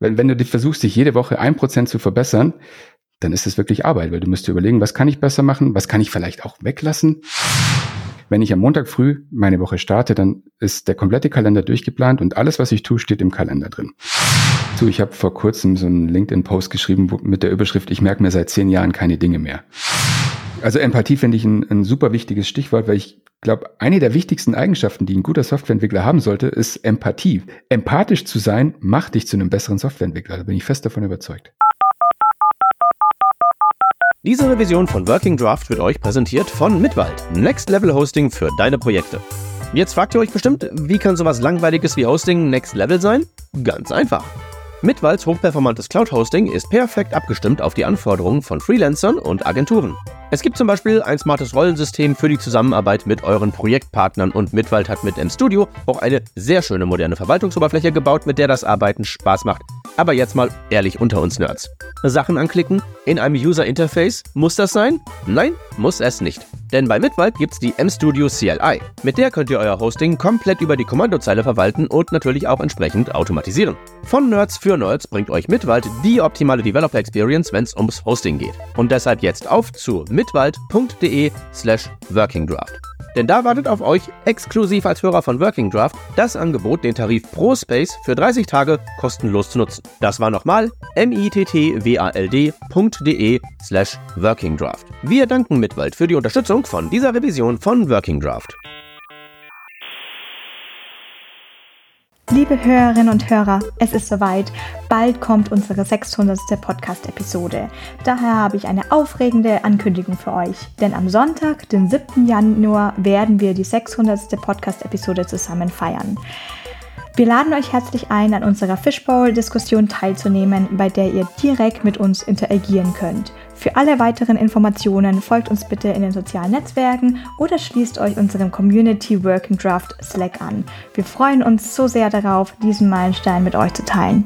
Wenn, wenn du versuchst, dich jede Woche ein Prozent zu verbessern, dann ist es wirklich Arbeit, weil du musst dir überlegen, was kann ich besser machen, was kann ich vielleicht auch weglassen. Wenn ich am Montag früh meine Woche starte, dann ist der komplette Kalender durchgeplant und alles, was ich tue, steht im Kalender drin. So, ich habe vor kurzem so einen LinkedIn-Post geschrieben mit der Überschrift, ich merke mir seit zehn Jahren keine Dinge mehr. Also Empathie finde ich ein, ein super wichtiges Stichwort, weil ich glaube, eine der wichtigsten Eigenschaften, die ein guter Softwareentwickler haben sollte, ist Empathie. Empathisch zu sein, macht dich zu einem besseren Softwareentwickler. Da bin ich fest davon überzeugt. Diese Revision von Working Draft wird euch präsentiert von Mitwald, Next Level Hosting für deine Projekte. Jetzt fragt ihr euch bestimmt, wie kann sowas langweiliges wie Hosting Next Level sein? Ganz einfach. Mitwalds hochperformantes Cloud-Hosting ist perfekt abgestimmt auf die Anforderungen von Freelancern und Agenturen. Es gibt zum Beispiel ein smartes Rollensystem für die Zusammenarbeit mit euren Projektpartnern und Mitwald hat mit MStudio auch eine sehr schöne moderne Verwaltungsoberfläche gebaut, mit der das Arbeiten Spaß macht. Aber jetzt mal ehrlich unter uns Nerds. Sachen anklicken in einem User Interface, muss das sein? Nein, muss es nicht. Denn bei Mitwald gibt's die MStudio CLI. Mit der könnt ihr euer Hosting komplett über die Kommandozeile verwalten und natürlich auch entsprechend automatisieren. Von Nerds für Nerds bringt euch Mitwald die optimale Developer Experience, wenn's ums Hosting geht. Und deshalb jetzt auf zu mitwald.de slash workingdraft. Denn da wartet auf euch exklusiv als Hörer von Working Draft das Angebot, den Tarif Pro Space für 30 Tage kostenlos zu nutzen. Das war nochmal mittwald.de slash Working Draft. Wir danken Mitwald für die Unterstützung von dieser Revision von Working Draft. Liebe Hörerinnen und Hörer, es ist soweit. Bald kommt unsere 600. Podcast-Episode. Daher habe ich eine aufregende Ankündigung für euch. Denn am Sonntag, den 7. Januar, werden wir die 600. Podcast-Episode zusammen feiern. Wir laden euch herzlich ein, an unserer Fishbowl-Diskussion teilzunehmen, bei der ihr direkt mit uns interagieren könnt. Für alle weiteren Informationen folgt uns bitte in den sozialen Netzwerken oder schließt euch unserem Community Working Draft Slack an. Wir freuen uns so sehr darauf, diesen Meilenstein mit euch zu teilen.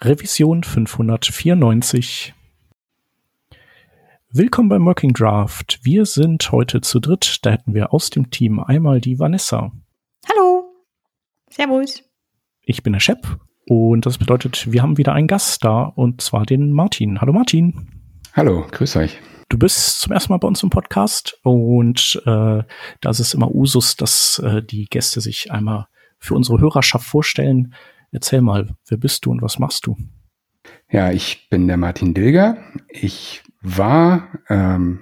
Revision 594 Willkommen beim Working Draft. Wir sind heute zu dritt. Da hätten wir aus dem Team einmal die Vanessa. Hallo. Servus. Ich bin der Shep und das bedeutet, wir haben wieder einen Gast da und zwar den Martin. Hallo Martin. Hallo, grüß euch. Du bist zum ersten Mal bei uns im Podcast und äh, da ist es immer Usus, dass äh, die Gäste sich einmal für unsere Hörerschaft vorstellen. Erzähl mal, wer bist du und was machst du? Ja, ich bin der Martin Dilger. Ich war ähm,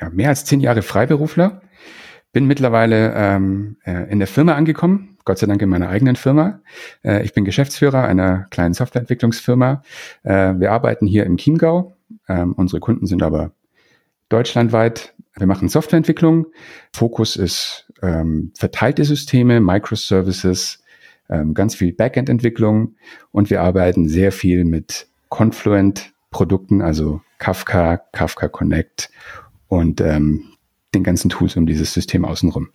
ja, mehr als zehn Jahre Freiberufler, bin mittlerweile ähm, äh, in der Firma angekommen, Gott sei Dank in meiner eigenen Firma. Äh, ich bin Geschäftsführer einer kleinen Softwareentwicklungsfirma. Äh, wir arbeiten hier im Chiemgau. Ähm, unsere Kunden sind aber deutschlandweit. Wir machen Softwareentwicklung. Fokus ist ähm, verteilte Systeme, Microservices, ähm, ganz viel Backend-Entwicklung und wir arbeiten sehr viel mit Confluent-Produkten, also Kafka, Kafka Connect und ähm, den ganzen Tools um dieses System außenrum.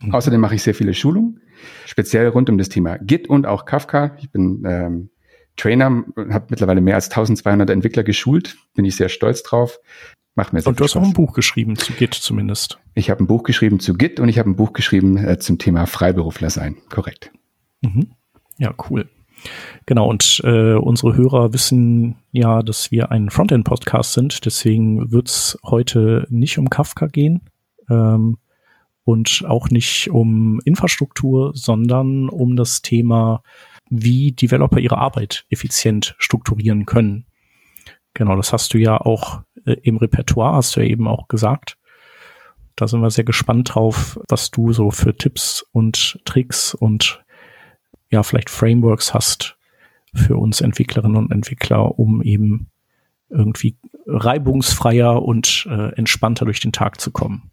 Mhm. Außerdem mache ich sehr viele Schulungen, speziell rund um das Thema Git und auch Kafka. Ich bin ähm, Trainer, habe mittlerweile mehr als 1200 Entwickler geschult, bin ich sehr stolz drauf. Macht mir sehr und du hast Spaß. auch ein Buch geschrieben zu Git zumindest. Ich habe ein Buch geschrieben zu Git und ich habe ein Buch geschrieben äh, zum Thema Freiberufler sein. Korrekt. Mhm. Ja, cool. Genau, und äh, unsere Hörer wissen ja, dass wir ein Frontend-Podcast sind, deswegen wird es heute nicht um Kafka gehen ähm, und auch nicht um Infrastruktur, sondern um das Thema, wie Developer ihre Arbeit effizient strukturieren können. Genau, das hast du ja auch äh, im Repertoire, hast du ja eben auch gesagt. Da sind wir sehr gespannt drauf, was du so für Tipps und Tricks und ja, vielleicht Frameworks hast für uns Entwicklerinnen und Entwickler, um eben irgendwie reibungsfreier und äh, entspannter durch den Tag zu kommen.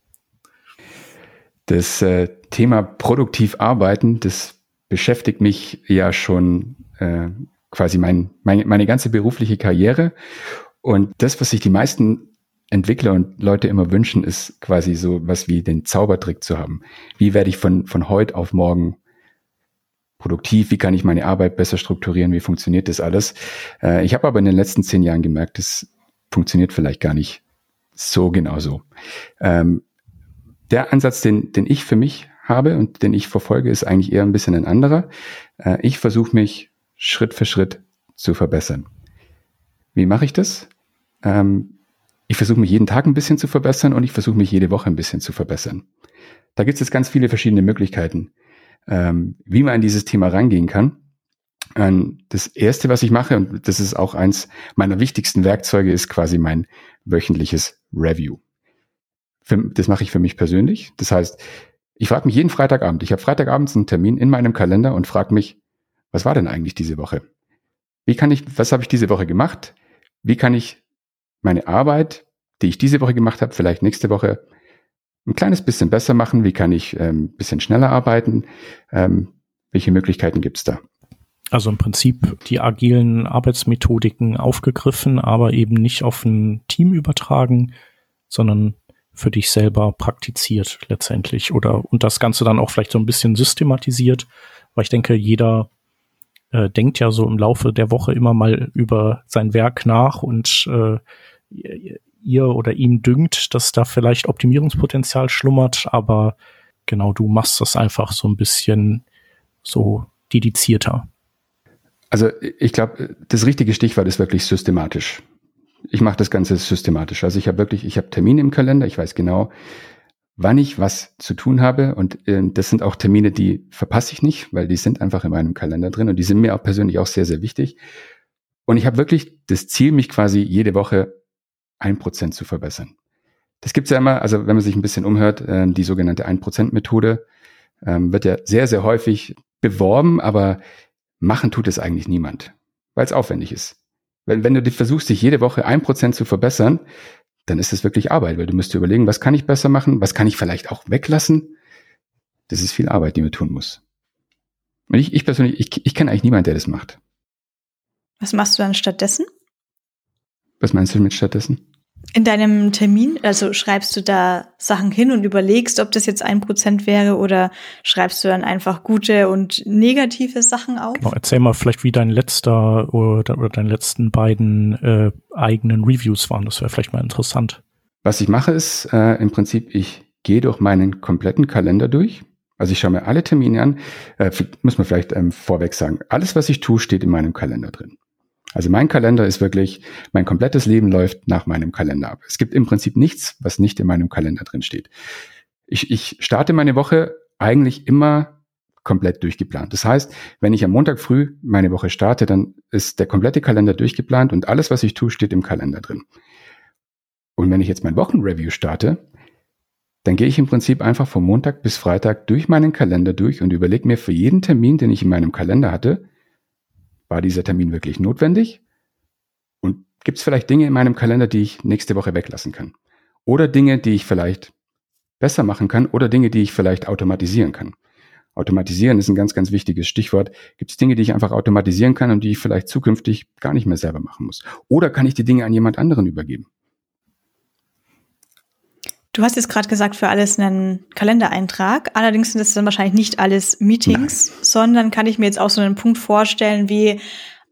Das äh, Thema produktiv arbeiten, das beschäftigt mich ja schon äh, quasi mein, mein, meine ganze berufliche Karriere. Und das, was sich die meisten Entwickler und Leute immer wünschen, ist quasi so was wie den Zaubertrick zu haben. Wie werde ich von, von heute auf morgen produktiv, wie kann ich meine Arbeit besser strukturieren, wie funktioniert das alles. Äh, ich habe aber in den letzten zehn Jahren gemerkt, das funktioniert vielleicht gar nicht so genau so. Ähm, der Ansatz, den, den ich für mich habe und den ich verfolge, ist eigentlich eher ein bisschen ein anderer. Äh, ich versuche mich Schritt für Schritt zu verbessern. Wie mache ich das? Ähm, ich versuche mich jeden Tag ein bisschen zu verbessern und ich versuche mich jede Woche ein bisschen zu verbessern. Da gibt es jetzt ganz viele verschiedene Möglichkeiten, ähm, wie man an dieses Thema rangehen kann. Ähm, das erste, was ich mache, und das ist auch eins meiner wichtigsten Werkzeuge, ist quasi mein wöchentliches Review. Für, das mache ich für mich persönlich. Das heißt, ich frage mich jeden Freitagabend, ich habe Freitagabends einen Termin in meinem Kalender und frage mich, was war denn eigentlich diese Woche? Wie kann ich, was habe ich diese Woche gemacht? Wie kann ich meine Arbeit, die ich diese Woche gemacht habe, vielleicht nächste Woche ein kleines bisschen besser machen? Wie kann ich ein ähm, bisschen schneller arbeiten? Ähm, welche Möglichkeiten gibt es da? Also im Prinzip die agilen Arbeitsmethodiken aufgegriffen, aber eben nicht auf ein Team übertragen, sondern für dich selber praktiziert letztendlich oder und das Ganze dann auch vielleicht so ein bisschen systematisiert, weil ich denke, jeder äh, denkt ja so im Laufe der Woche immer mal über sein Werk nach und äh, ihr oder ihm dünkt, dass da vielleicht Optimierungspotenzial schlummert, aber genau du machst das einfach so ein bisschen so dedizierter. Also ich glaube, das richtige Stichwort ist wirklich systematisch. Ich mache das Ganze systematisch. Also ich habe wirklich, ich habe Termine im Kalender, ich weiß genau, wann ich was zu tun habe. Und äh, das sind auch Termine, die verpasse ich nicht, weil die sind einfach in meinem Kalender drin und die sind mir auch persönlich auch sehr, sehr wichtig. Und ich habe wirklich das Ziel, mich quasi jede Woche ein Prozent zu verbessern. Das gibt's ja immer, also wenn man sich ein bisschen umhört, äh, die sogenannte ein Prozent Methode ähm, wird ja sehr, sehr häufig beworben, aber machen tut es eigentlich niemand, weil es aufwendig ist. Wenn, wenn du versuchst, dich jede Woche ein Prozent zu verbessern, dann ist es wirklich Arbeit, weil du musst dir überlegen, was kann ich besser machen, was kann ich vielleicht auch weglassen. Das ist viel Arbeit, die man tun muss. Und ich, ich persönlich, ich, ich kenne eigentlich niemanden, der das macht. Was machst du dann stattdessen? Was meinst du mit stattdessen? In deinem Termin, also schreibst du da Sachen hin und überlegst, ob das jetzt ein Prozent wäre oder schreibst du dann einfach gute und negative Sachen auf? Genau, erzähl mal vielleicht, wie dein letzter oder, oder deine letzten beiden äh, eigenen Reviews waren. Das wäre vielleicht mal interessant. Was ich mache ist äh, im Prinzip, ich gehe durch meinen kompletten Kalender durch. Also ich schaue mir alle Termine an. Äh, muss man vielleicht ähm, vorweg sagen, alles, was ich tue, steht in meinem Kalender drin. Also mein Kalender ist wirklich, mein komplettes Leben läuft nach meinem Kalender ab. Es gibt im Prinzip nichts, was nicht in meinem Kalender drin steht. Ich, ich starte meine Woche eigentlich immer komplett durchgeplant. Das heißt, wenn ich am Montag früh meine Woche starte, dann ist der komplette Kalender durchgeplant und alles, was ich tue, steht im Kalender drin. Und wenn ich jetzt mein Wochenreview starte, dann gehe ich im Prinzip einfach vom Montag bis Freitag durch meinen Kalender durch und überlege mir für jeden Termin, den ich in meinem Kalender hatte, war dieser Termin wirklich notwendig? Und gibt es vielleicht Dinge in meinem Kalender, die ich nächste Woche weglassen kann? Oder Dinge, die ich vielleicht besser machen kann oder Dinge, die ich vielleicht automatisieren kann? Automatisieren ist ein ganz, ganz wichtiges Stichwort. Gibt es Dinge, die ich einfach automatisieren kann und die ich vielleicht zukünftig gar nicht mehr selber machen muss? Oder kann ich die Dinge an jemand anderen übergeben? Du hast jetzt gerade gesagt, für alles einen Kalendereintrag. Allerdings sind das dann wahrscheinlich nicht alles Meetings, Nein. sondern kann ich mir jetzt auch so einen Punkt vorstellen wie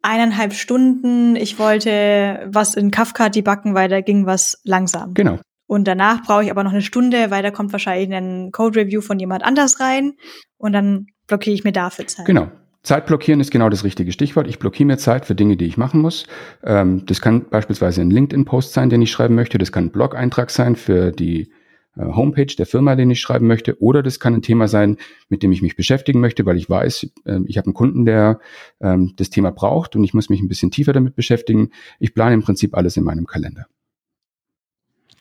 eineinhalb Stunden. Ich wollte was in Kafka debuggen, weil da ging was langsam. Genau. Und danach brauche ich aber noch eine Stunde, weil da kommt wahrscheinlich ein Code Review von jemand anders rein. Und dann blockiere ich mir dafür Zeit. Genau. Zeit blockieren ist genau das richtige Stichwort. Ich blockiere mir Zeit für Dinge, die ich machen muss. Ähm, das kann beispielsweise ein LinkedIn-Post sein, den ich schreiben möchte. Das kann ein Blog-Eintrag sein für die äh, Homepage der Firma, den ich schreiben möchte. Oder das kann ein Thema sein, mit dem ich mich beschäftigen möchte, weil ich weiß, äh, ich habe einen Kunden, der ähm, das Thema braucht und ich muss mich ein bisschen tiefer damit beschäftigen. Ich plane im Prinzip alles in meinem Kalender.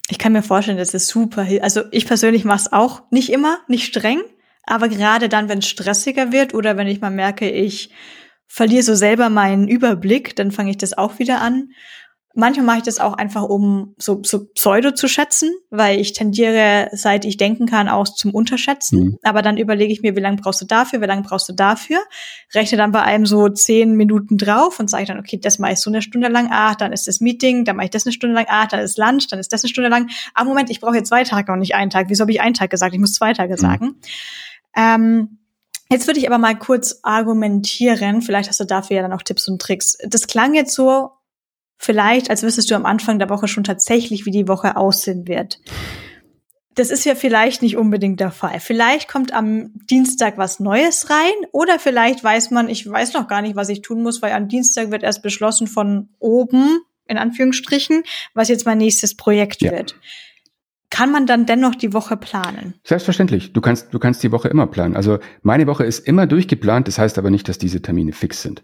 Ich kann mir vorstellen, das ist super. Also ich persönlich mache es auch nicht immer, nicht streng. Aber gerade dann, wenn es stressiger wird oder wenn ich mal merke, ich verliere so selber meinen Überblick, dann fange ich das auch wieder an. Manchmal mache ich das auch einfach, um so, so Pseudo zu schätzen, weil ich tendiere, seit ich denken kann, auch zum Unterschätzen. Mhm. Aber dann überlege ich mir, wie lange brauchst du dafür, wie lange brauchst du dafür. Rechne dann bei einem so zehn Minuten drauf und sage dann, okay, das mache ich so eine Stunde lang, ah, dann ist das Meeting, dann mache ich das eine Stunde lang, ah, dann ist Lunch, dann ist das eine Stunde lang. Ah, Moment, ich brauche jetzt zwei Tage und nicht einen Tag. Wieso habe ich einen Tag gesagt? Ich muss zwei Tage mhm. sagen. Ähm, jetzt würde ich aber mal kurz argumentieren. Vielleicht hast du dafür ja dann auch Tipps und Tricks. Das klang jetzt so, vielleicht, als wüsstest du am Anfang der Woche schon tatsächlich, wie die Woche aussehen wird. das ist ja vielleicht nicht unbedingt der Fall. Vielleicht kommt am Dienstag was Neues rein oder vielleicht weiß man, ich weiß noch gar nicht, was ich tun muss, weil am Dienstag wird erst beschlossen von oben, in Anführungsstrichen, was jetzt mein nächstes Projekt ja. wird. Kann man dann dennoch die Woche planen? Selbstverständlich. Du kannst, du kannst die Woche immer planen. Also meine Woche ist immer durchgeplant. Das heißt aber nicht, dass diese Termine fix sind.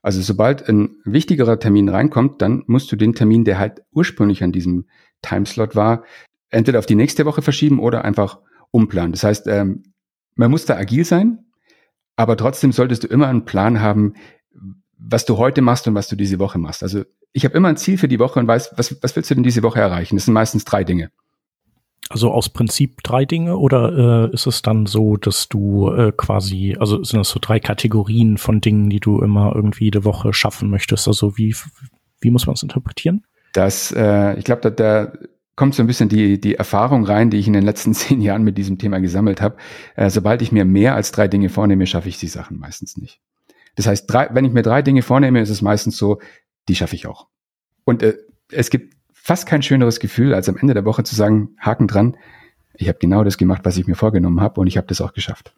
Also sobald ein wichtigerer Termin reinkommt, dann musst du den Termin, der halt ursprünglich an diesem Timeslot war, entweder auf die nächste Woche verschieben oder einfach umplanen. Das heißt, ähm, man muss da agil sein, aber trotzdem solltest du immer einen Plan haben, was du heute machst und was du diese Woche machst. Also ich habe immer ein Ziel für die Woche und weiß, was, was willst du denn diese Woche erreichen? Das sind meistens drei Dinge. Also aus Prinzip drei Dinge oder äh, ist es dann so, dass du äh, quasi, also sind das so drei Kategorien von Dingen, die du immer irgendwie jede Woche schaffen möchtest? Also wie, wie muss man es interpretieren? Das, äh, ich glaube, da, da kommt so ein bisschen die, die Erfahrung rein, die ich in den letzten zehn Jahren mit diesem Thema gesammelt habe. Äh, sobald ich mir mehr als drei Dinge vornehme, schaffe ich die Sachen meistens nicht. Das heißt, drei, wenn ich mir drei Dinge vornehme, ist es meistens so, die schaffe ich auch. Und äh, es gibt fast kein schöneres Gefühl, als am Ende der Woche zu sagen, Haken dran, ich habe genau das gemacht, was ich mir vorgenommen habe und ich habe das auch geschafft.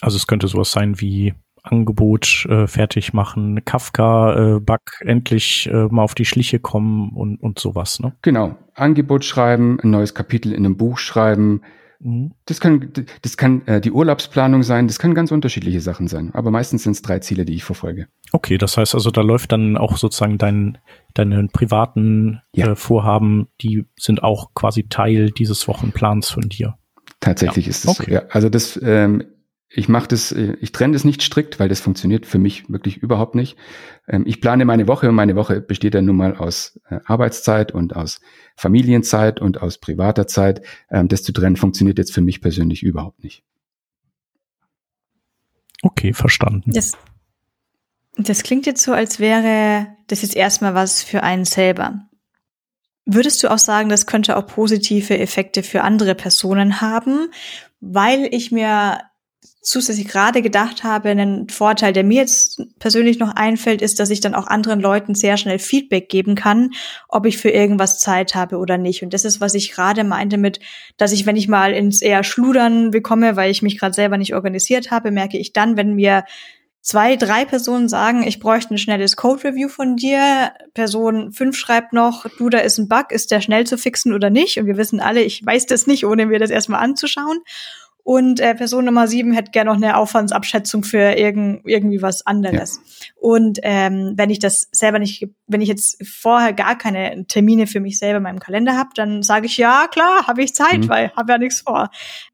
Also es könnte sowas sein wie Angebot äh, fertig machen, Kafka, äh, Bug endlich äh, mal auf die Schliche kommen und, und sowas, ne? Genau. Angebot schreiben, ein neues Kapitel in einem Buch schreiben. Mhm. Das kann, das kann äh, die Urlaubsplanung sein, das kann ganz unterschiedliche Sachen sein. Aber meistens sind es drei Ziele, die ich verfolge. Okay, das heißt also, da läuft dann auch sozusagen dein, deine privaten ja. äh, Vorhaben, die sind auch quasi Teil dieses Wochenplans von dir. Tatsächlich ja. ist es okay. so. Ja. Also das ähm, ich mache das, äh, ich trenne das nicht strikt, weil das funktioniert für mich wirklich überhaupt nicht. Ähm, ich plane meine Woche und meine Woche besteht dann nun mal aus äh, Arbeitszeit und aus Familienzeit und aus privater Zeit. Ähm, das zu trennen funktioniert jetzt für mich persönlich überhaupt nicht. Okay, verstanden. Das, das klingt jetzt so, als wäre das jetzt erstmal was für einen selber. Würdest du auch sagen, das könnte auch positive Effekte für andere Personen haben, weil ich mir zusätzlich gerade gedacht habe, ein Vorteil, der mir jetzt persönlich noch einfällt, ist, dass ich dann auch anderen Leuten sehr schnell Feedback geben kann, ob ich für irgendwas Zeit habe oder nicht. Und das ist, was ich gerade meinte mit, dass ich, wenn ich mal ins eher Schludern bekomme, weil ich mich gerade selber nicht organisiert habe, merke ich dann, wenn mir zwei, drei Personen sagen, ich bräuchte ein schnelles Code-Review von dir. Person fünf schreibt noch, du, da ist ein Bug, ist der schnell zu fixen oder nicht? Und wir wissen alle, ich weiß das nicht, ohne mir das erstmal anzuschauen. Und äh, Person Nummer sieben hätte gerne noch eine Aufwandsabschätzung für irgend, irgendwie was anderes. Ja. Und ähm, wenn ich das selber nicht, wenn ich jetzt vorher gar keine Termine für mich selber in meinem Kalender habe, dann sage ich, ja, klar, habe ich Zeit, mhm. weil habe ja nichts vor.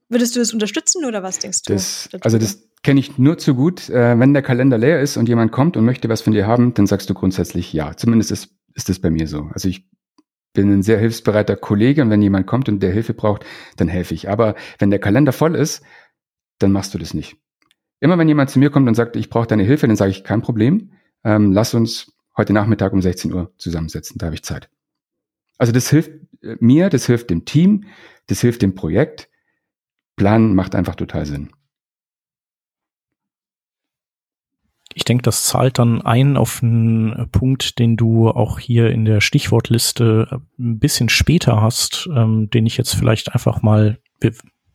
Würdest du das unterstützen oder was denkst du? Das, also das kenne ich nur zu gut. Äh, wenn der Kalender leer ist und jemand kommt und möchte was von dir haben, dann sagst du grundsätzlich ja. Zumindest ist, ist das bei mir so. Also ich bin ein sehr hilfsbereiter Kollege und wenn jemand kommt und der Hilfe braucht, dann helfe ich. Aber wenn der Kalender voll ist, dann machst du das nicht. Immer wenn jemand zu mir kommt und sagt, ich brauche deine Hilfe, dann sage ich, kein Problem, ähm, lass uns heute Nachmittag um 16 Uhr zusammensetzen, da habe ich Zeit. Also das hilft äh, mir, das hilft dem Team, das hilft dem Projekt. Planen macht einfach total Sinn. Ich denke, das zahlt dann ein auf einen Punkt, den du auch hier in der Stichwortliste ein bisschen später hast, ähm, den ich jetzt vielleicht einfach mal,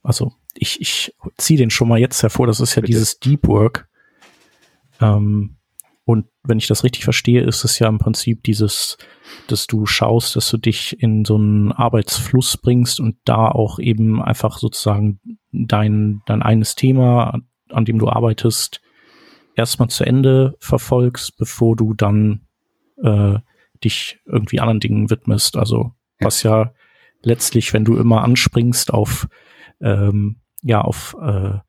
also ich, ich ziehe den schon mal jetzt hervor, das ist ja Bitte. dieses Deep Work. Ähm, und wenn ich das richtig verstehe, ist es ja im Prinzip dieses, dass du schaust, dass du dich in so einen Arbeitsfluss bringst und da auch eben einfach sozusagen dein, dein eines Thema, an dem du arbeitest, erstmal zu Ende verfolgst, bevor du dann äh, dich irgendwie anderen Dingen widmest. Also was ja letztlich, wenn du immer anspringst auf ähm, ja auf äh,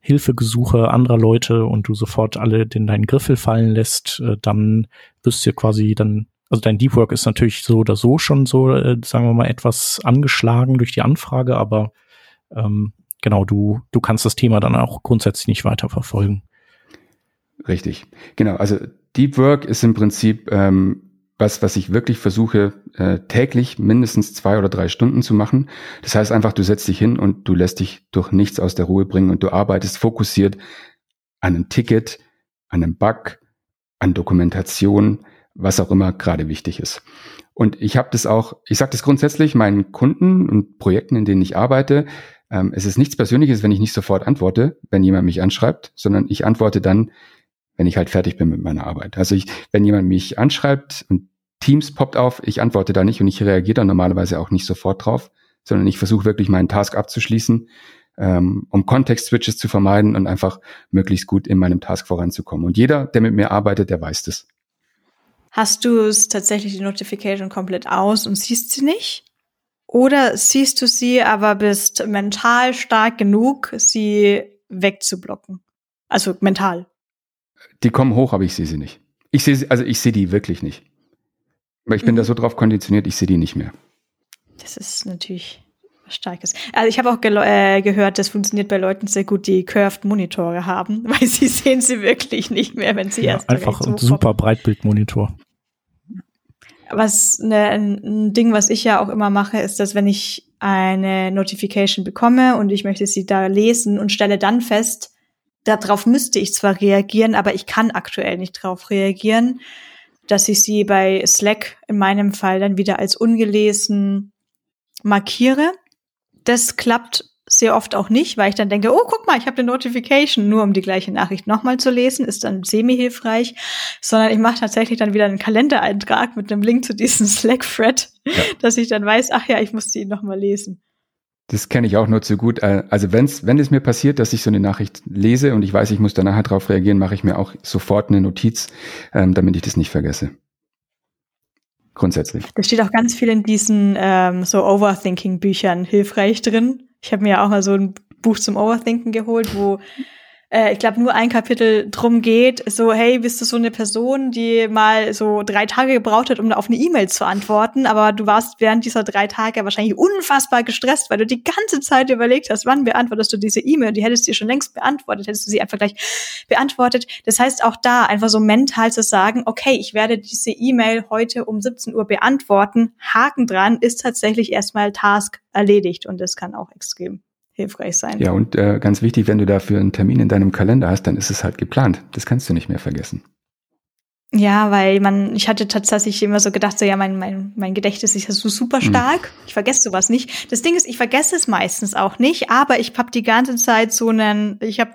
Hilfegesuche anderer Leute und du sofort alle in deinen Griffel fallen lässt, äh, dann bist du quasi dann, also dein Deep Work ist natürlich so oder so schon so, äh, sagen wir mal, etwas angeschlagen durch die Anfrage, aber ähm, genau, du, du kannst das Thema dann auch grundsätzlich nicht weiter verfolgen. Richtig, genau. Also Deep Work ist im Prinzip ähm, was, was ich wirklich versuche, äh, täglich mindestens zwei oder drei Stunden zu machen. Das heißt einfach, du setzt dich hin und du lässt dich durch nichts aus der Ruhe bringen und du arbeitest fokussiert an einem Ticket, an einem Bug, an Dokumentation was auch immer gerade wichtig ist. Und ich habe das auch, ich sage das grundsätzlich meinen Kunden und Projekten, in denen ich arbeite, ähm, es ist nichts Persönliches, wenn ich nicht sofort antworte, wenn jemand mich anschreibt, sondern ich antworte dann, wenn ich halt fertig bin mit meiner Arbeit. Also ich, wenn jemand mich anschreibt und Teams poppt auf, ich antworte da nicht und ich reagiere dann normalerweise auch nicht sofort drauf, sondern ich versuche wirklich meinen Task abzuschließen, ähm, um Kontext-Switches zu vermeiden und einfach möglichst gut in meinem Task voranzukommen. Und jeder, der mit mir arbeitet, der weiß das. Hast du es tatsächlich die Notification komplett aus und siehst sie nicht? Oder siehst du sie, aber bist mental stark genug, sie wegzublocken? Also mental. Die kommen hoch, aber ich sehe sie nicht. Ich sehe sie, also ich sehe die wirklich nicht. Weil ich bin mhm. da so drauf konditioniert, ich sehe die nicht mehr. Das ist natürlich was Starkes. Also ich habe auch äh, gehört, das funktioniert bei Leuten sehr gut, die curved Monitore haben, weil sie sehen sie wirklich nicht mehr, wenn sie ja, erst einfach ein super Breitbildmonitor was ne, ein Ding, was ich ja auch immer mache, ist, dass wenn ich eine Notification bekomme und ich möchte sie da lesen und stelle dann fest, darauf müsste ich zwar reagieren, aber ich kann aktuell nicht darauf reagieren, dass ich sie bei Slack in meinem Fall dann wieder als ungelesen markiere. Das klappt sehr oft auch nicht, weil ich dann denke, oh, guck mal, ich habe eine Notification, nur um die gleiche Nachricht nochmal zu lesen, ist dann semi-hilfreich, sondern ich mache tatsächlich dann wieder einen Kalendereintrag mit einem Link zu diesem Slack-Thread, ja. dass ich dann weiß, ach ja, ich muss die nochmal lesen. Das kenne ich auch nur zu gut. Äh, also wenn's, wenn es mir passiert, dass ich so eine Nachricht lese und ich weiß, ich muss da nachher drauf reagieren, mache ich mir auch sofort eine Notiz, ähm, damit ich das nicht vergesse. Grundsätzlich. Das steht auch ganz viel in diesen ähm, so Overthinking-Büchern hilfreich drin. Ich habe mir auch mal so ein Buch zum Overthinken geholt, wo äh, ich glaube, nur ein Kapitel drum geht, so, hey, bist du so eine Person, die mal so drei Tage gebraucht hat, um auf eine E-Mail zu antworten, aber du warst während dieser drei Tage wahrscheinlich unfassbar gestresst, weil du die ganze Zeit überlegt hast, wann beantwortest du diese E-Mail die hättest du schon längst beantwortet, hättest du sie einfach gleich beantwortet. Das heißt, auch da einfach so mental zu sagen, okay, ich werde diese E-Mail heute um 17 Uhr beantworten, Haken dran, ist tatsächlich erstmal Task erledigt und das kann auch extrem hilfreich sein. Ja, und äh, ganz wichtig, wenn du dafür einen Termin in deinem Kalender hast, dann ist es halt geplant. Das kannst du nicht mehr vergessen. Ja, weil man, ich hatte tatsächlich immer so gedacht, so ja, mein, mein, mein Gedächtnis ist ja so super hm. stark. Ich vergesse sowas nicht. Das Ding ist, ich vergesse es meistens auch nicht, aber ich habe die ganze Zeit so einen, ich habe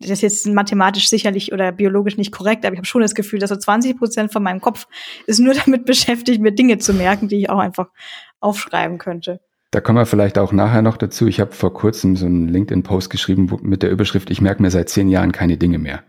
das ist jetzt mathematisch sicherlich oder biologisch nicht korrekt, aber ich habe schon das Gefühl, dass so 20 Prozent von meinem Kopf ist nur damit beschäftigt, mir Dinge zu merken, die ich auch einfach aufschreiben könnte. Da kommen wir vielleicht auch nachher noch dazu. Ich habe vor kurzem so einen LinkedIn-Post geschrieben mit der Überschrift, ich merke mir seit zehn Jahren keine Dinge mehr.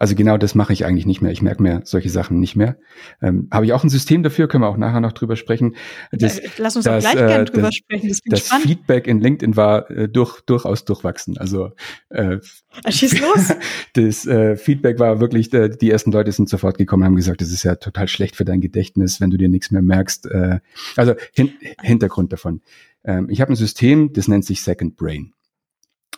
Also genau das mache ich eigentlich nicht mehr. Ich merke mir solche Sachen nicht mehr. Ähm, Habe ich auch ein System dafür, können wir auch nachher noch drüber sprechen. Das, Lass uns das, auch gleich äh, gerne drüber das, sprechen. Das, das Feedback in LinkedIn war äh, durch, durchaus durchwachsen. Also äh, ah, Schieß los. das äh, Feedback war wirklich, äh, die ersten Leute sind sofort gekommen, haben gesagt, das ist ja total schlecht für dein Gedächtnis, wenn du dir nichts mehr merkst. Äh, also hin, Hintergrund davon. Ähm, ich habe ein System, das nennt sich Second Brain.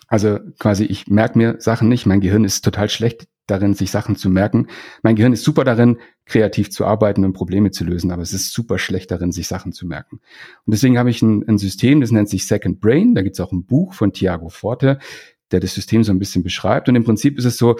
Also quasi, ich merke mir Sachen nicht. Mein Gehirn ist total schlecht darin, sich Sachen zu merken. Mein Gehirn ist super darin, kreativ zu arbeiten und Probleme zu lösen, aber es ist super schlecht darin, sich Sachen zu merken. Und deswegen habe ich ein, ein System, das nennt sich Second Brain. Da gibt es auch ein Buch von Thiago Forte, der das System so ein bisschen beschreibt. Und im Prinzip ist es so,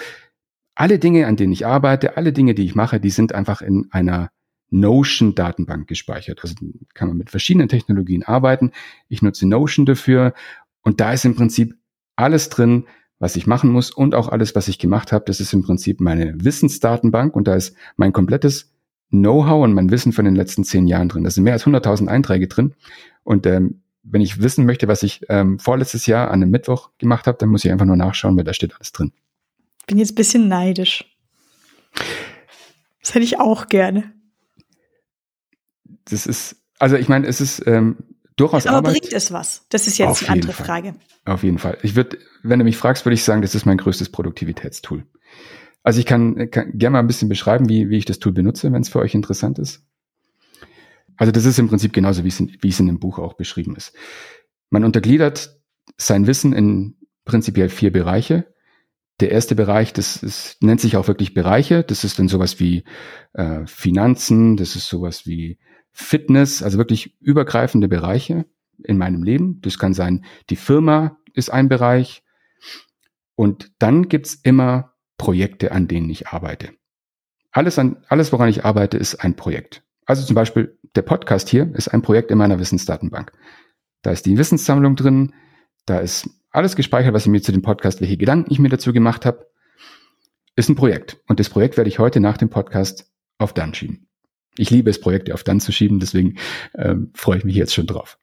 alle Dinge, an denen ich arbeite, alle Dinge, die ich mache, die sind einfach in einer Notion-Datenbank gespeichert. Also kann man mit verschiedenen Technologien arbeiten. Ich nutze Notion dafür und da ist im Prinzip alles drin, was ich machen muss und auch alles, was ich gemacht habe. Das ist im Prinzip meine Wissensdatenbank und da ist mein komplettes Know-how und mein Wissen von den letzten zehn Jahren drin. Da sind mehr als 100.000 Einträge drin und ähm, wenn ich wissen möchte, was ich ähm, vorletztes Jahr an einem Mittwoch gemacht habe, dann muss ich einfach nur nachschauen, weil da steht alles drin. Bin jetzt ein bisschen neidisch. Das hätte ich auch gerne das ist, also ich meine, es ist ähm, durchaus Aber Arbeit. bringt es was? Das ist jetzt die andere Fall. Frage. Auf jeden Fall. Ich würde, wenn du mich fragst, würde ich sagen, das ist mein größtes Produktivitätstool. Also ich kann, kann gerne mal ein bisschen beschreiben, wie, wie ich das Tool benutze, wenn es für euch interessant ist. Also das ist im Prinzip genauso, wie es, in, wie es in dem Buch auch beschrieben ist. Man untergliedert sein Wissen in prinzipiell vier Bereiche. Der erste Bereich, das ist, nennt sich auch wirklich Bereiche. Das ist dann sowas wie äh, Finanzen, das ist sowas wie Fitness, also wirklich übergreifende Bereiche in meinem Leben. Das kann sein, die Firma ist ein Bereich. Und dann gibt's immer Projekte, an denen ich arbeite. alles, an, alles, woran ich arbeite, ist ein Projekt. Also zum Beispiel der Podcast hier ist ein Projekt in meiner Wissensdatenbank. Da ist die Wissenssammlung drin, da ist alles gespeichert, was ich mir zu dem Podcast, welche Gedanken ich mir dazu gemacht habe, ist ein Projekt. Und das Projekt werde ich heute nach dem Podcast auf dann schieben. Ich liebe es, Projekte auf dann zu schieben, deswegen ähm, freue ich mich jetzt schon drauf.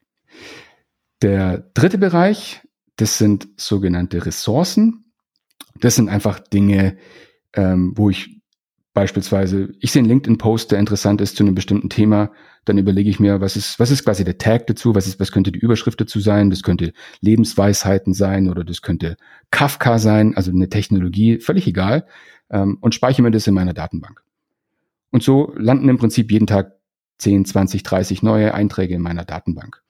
Der dritte Bereich, das sind sogenannte Ressourcen. Das sind einfach Dinge, ähm, wo ich beispielsweise, ich sehe einen LinkedIn-Post, der interessant ist zu einem bestimmten Thema, dann überlege ich mir, was ist, was ist quasi der Tag dazu, was ist, was könnte die Überschrift dazu sein, das könnte Lebensweisheiten sein oder das könnte Kafka sein, also eine Technologie, völlig egal, ähm, und speichere mir das in meiner Datenbank. Und so landen im Prinzip jeden Tag 10, 20, 30 neue Einträge in meiner Datenbank.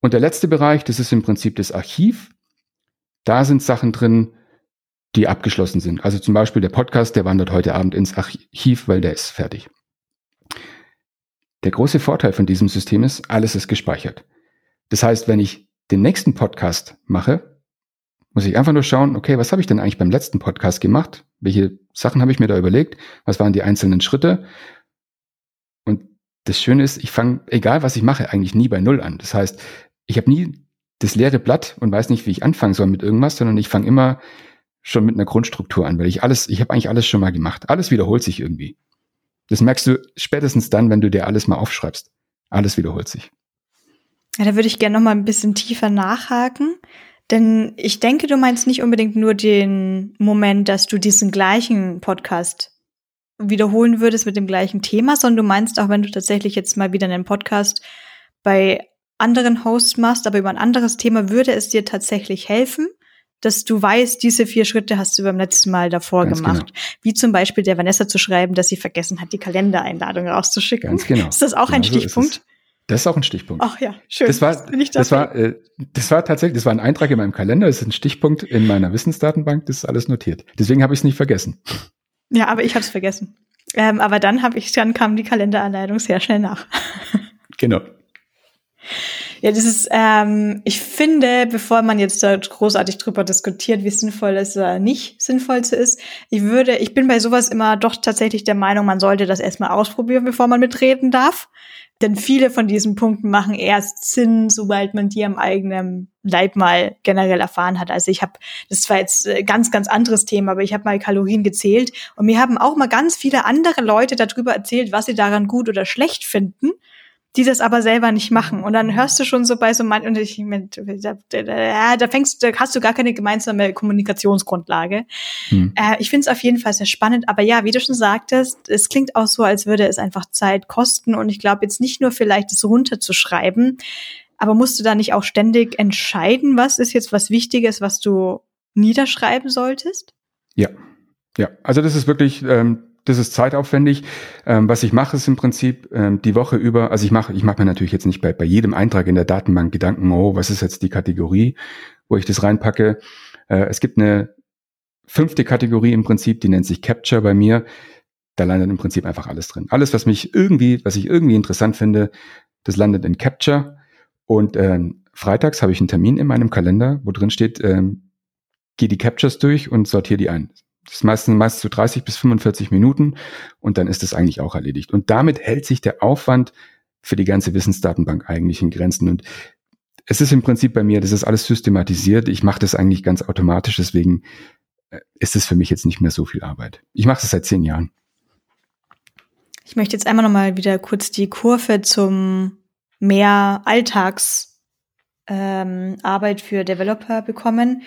Und der letzte Bereich, das ist im Prinzip das Archiv. Da sind Sachen drin, die abgeschlossen sind. Also zum Beispiel der Podcast, der wandert heute Abend ins Archiv, weil der ist fertig. Der große Vorteil von diesem System ist, alles ist gespeichert. Das heißt, wenn ich den nächsten Podcast mache, muss ich einfach nur schauen, okay, was habe ich denn eigentlich beim letzten Podcast gemacht? Welche Sachen habe ich mir da überlegt? Was waren die einzelnen Schritte? Und das Schöne ist, ich fange, egal was ich mache, eigentlich nie bei Null an. Das heißt, ich habe nie das leere Blatt und weiß nicht, wie ich anfangen soll mit irgendwas, sondern ich fange immer schon mit einer Grundstruktur an, weil ich alles, ich habe eigentlich alles schon mal gemacht. Alles wiederholt sich irgendwie. Das merkst du spätestens dann, wenn du dir alles mal aufschreibst. Alles wiederholt sich. Ja, da würde ich gerne noch mal ein bisschen tiefer nachhaken. Denn ich denke, du meinst nicht unbedingt nur den Moment, dass du diesen gleichen Podcast wiederholen würdest mit dem gleichen Thema, sondern du meinst auch, wenn du tatsächlich jetzt mal wieder einen Podcast bei anderen Hosts machst, aber über ein anderes Thema, würde es dir tatsächlich helfen, dass du weißt, diese vier Schritte hast du beim letzten Mal davor Ganz gemacht. Genau. Wie zum Beispiel der Vanessa zu schreiben, dass sie vergessen hat, die Kalendereinladung rauszuschicken. Ganz genau. Ist das auch genau ein Stichpunkt? So das ist auch ein Stichpunkt. Ach ja, schön. Das war, das, das war, äh, das war tatsächlich, das war ein Eintrag in meinem Kalender, das ist ein Stichpunkt in meiner Wissensdatenbank, das ist alles notiert. Deswegen habe ich es nicht vergessen. Ja, aber ich habe es vergessen. Ähm, aber dann habe ich, dann kam die Kalenderanleitung sehr schnell nach. genau. Ja, das ist, ähm, ich finde, bevor man jetzt da großartig drüber diskutiert, wie sinnvoll es oder nicht sinnvoll ist, ich würde, ich bin bei sowas immer doch tatsächlich der Meinung, man sollte das erstmal ausprobieren, bevor man mitreden darf. Denn viele von diesen Punkten machen erst Sinn, sobald man die am eigenen Leib mal generell erfahren hat. Also ich habe, das war jetzt äh, ganz, ganz anderes Thema, aber ich habe mal Kalorien gezählt und mir haben auch mal ganz viele andere Leute darüber erzählt, was sie daran gut oder schlecht finden die das aber selber nicht machen. Und dann hörst du schon so bei so manchen, und ich, da, da, da fängst da hast du gar keine gemeinsame Kommunikationsgrundlage. Hm. Äh, ich finde es auf jeden Fall sehr spannend, aber ja, wie du schon sagtest, es klingt auch so, als würde es einfach Zeit kosten. Und ich glaube jetzt nicht nur vielleicht das runterzuschreiben, aber musst du da nicht auch ständig entscheiden, was ist jetzt was Wichtiges, was du niederschreiben solltest? Ja, ja. Also das ist wirklich ähm, das ist zeitaufwendig. Ähm, was ich mache, ist im Prinzip ähm, die Woche über, also ich mache, ich mache mir natürlich jetzt nicht bei, bei jedem Eintrag in der Datenbank Gedanken, oh, was ist jetzt die Kategorie, wo ich das reinpacke. Äh, es gibt eine fünfte Kategorie im Prinzip, die nennt sich Capture bei mir. Da landet im Prinzip einfach alles drin. Alles, was mich irgendwie, was ich irgendwie interessant finde, das landet in Capture. Und ähm, freitags habe ich einen Termin in meinem Kalender, wo drin steht, ähm, geh die Captures durch und sortiere die ein. Das ist meistens, meistens so 30 bis 45 Minuten und dann ist es eigentlich auch erledigt. Und damit hält sich der Aufwand für die ganze Wissensdatenbank eigentlich in Grenzen. Und es ist im Prinzip bei mir, das ist alles systematisiert. Ich mache das eigentlich ganz automatisch, deswegen äh, ist es für mich jetzt nicht mehr so viel Arbeit. Ich mache das seit zehn Jahren. Ich möchte jetzt einmal nochmal wieder kurz die Kurve zum mehr Alltagsarbeit ähm, für Developer bekommen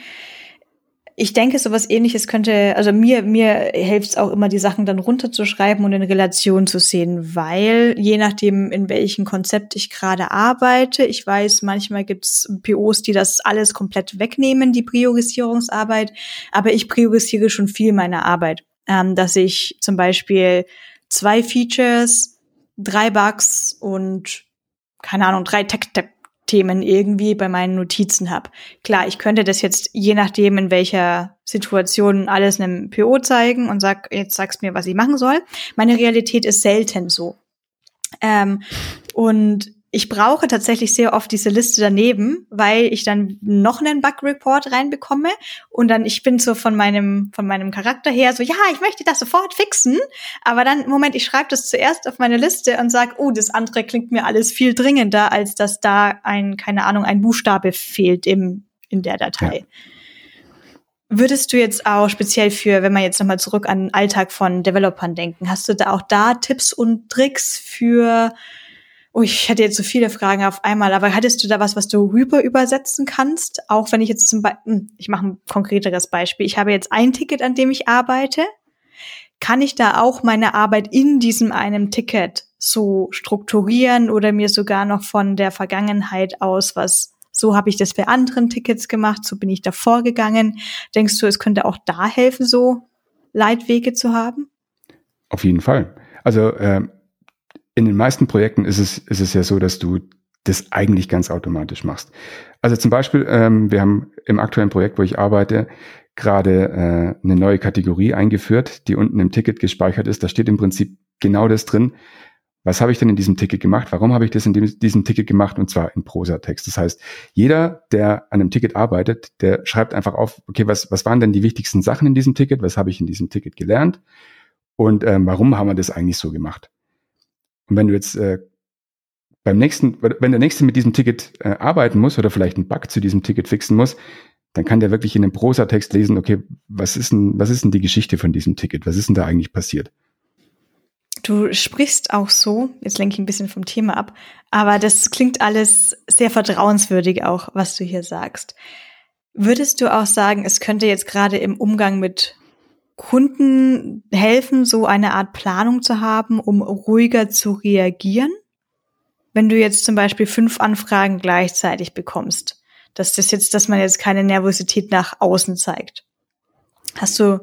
ich denke, sowas ähnliches könnte, also mir, mir hilft es auch immer, die Sachen dann runterzuschreiben und in Relation zu sehen, weil je nachdem, in welchem Konzept ich gerade arbeite, ich weiß, manchmal gibt's POs, die das alles komplett wegnehmen, die Priorisierungsarbeit, aber ich priorisiere schon viel meiner Arbeit, ähm, dass ich zum Beispiel zwei Features, drei Bugs und keine Ahnung, drei Tech, Tech Themen irgendwie bei meinen Notizen habe. Klar, ich könnte das jetzt je nachdem, in welcher Situation alles einem PO zeigen und sag, jetzt sagst mir, was ich machen soll. Meine Realität ist selten so. Ähm, und ich brauche tatsächlich sehr oft diese Liste daneben, weil ich dann noch einen Bug-Report reinbekomme und dann, ich bin so von meinem, von meinem Charakter her so, ja, ich möchte das sofort fixen, aber dann, Moment, ich schreibe das zuerst auf meine Liste und sag, oh, das andere klingt mir alles viel dringender, als dass da ein, keine Ahnung, ein Buchstabe fehlt im, in der Datei. Ja. Würdest du jetzt auch speziell für, wenn man jetzt nochmal zurück an den Alltag von Developern denken, hast du da auch da Tipps und Tricks für Oh, ich hätte jetzt so viele Fragen auf einmal, aber hattest du da was, was du rüber übersetzen kannst? Auch wenn ich jetzt zum Beispiel, hm, ich mache ein konkreteres Beispiel. Ich habe jetzt ein Ticket, an dem ich arbeite. Kann ich da auch meine Arbeit in diesem einem Ticket so strukturieren oder mir sogar noch von der Vergangenheit aus was so habe ich das bei anderen Tickets gemacht, so bin ich da vorgegangen. Denkst du, es könnte auch da helfen, so Leitwege zu haben? Auf jeden Fall. Also äh, in den meisten Projekten ist es, ist es ja so, dass du das eigentlich ganz automatisch machst. Also zum Beispiel, ähm, wir haben im aktuellen Projekt, wo ich arbeite, gerade äh, eine neue Kategorie eingeführt, die unten im Ticket gespeichert ist. Da steht im Prinzip genau das drin. Was habe ich denn in diesem Ticket gemacht? Warum habe ich das in dem, diesem Ticket gemacht? Und zwar in Prosatext. Das heißt, jeder, der an einem Ticket arbeitet, der schreibt einfach auf, okay, was, was waren denn die wichtigsten Sachen in diesem Ticket? Was habe ich in diesem Ticket gelernt? Und ähm, warum haben wir das eigentlich so gemacht? Und wenn du jetzt äh, beim nächsten, wenn der nächste mit diesem Ticket äh, arbeiten muss oder vielleicht einen Bug zu diesem Ticket fixen muss, dann kann der wirklich in einem Prosa-Text lesen, okay, was ist denn, was ist denn die Geschichte von diesem Ticket? Was ist denn da eigentlich passiert? Du sprichst auch so, jetzt lenke ich ein bisschen vom Thema ab, aber das klingt alles sehr vertrauenswürdig auch, was du hier sagst. Würdest du auch sagen, es könnte jetzt gerade im Umgang mit Kunden helfen, so eine Art Planung zu haben, um ruhiger zu reagieren? Wenn du jetzt zum Beispiel fünf Anfragen gleichzeitig bekommst, dass das jetzt, dass man jetzt keine Nervosität nach außen zeigt. Hast du,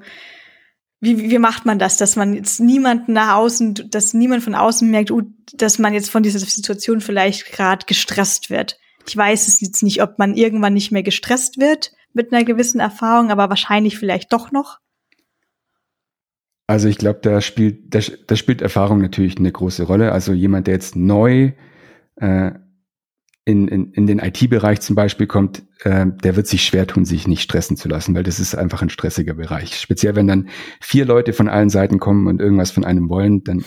wie, wie macht man das, dass man jetzt niemanden nach außen, dass niemand von außen merkt, uh, dass man jetzt von dieser Situation vielleicht gerade gestresst wird? Ich weiß es jetzt nicht, ob man irgendwann nicht mehr gestresst wird mit einer gewissen Erfahrung, aber wahrscheinlich vielleicht doch noch. Also ich glaube, da spielt, da, da, spielt Erfahrung natürlich eine große Rolle. Also jemand, der jetzt neu äh, in, in, in den IT-Bereich zum Beispiel kommt, äh, der wird sich schwer tun, sich nicht stressen zu lassen, weil das ist einfach ein stressiger Bereich. Speziell wenn dann vier Leute von allen Seiten kommen und irgendwas von einem wollen, dann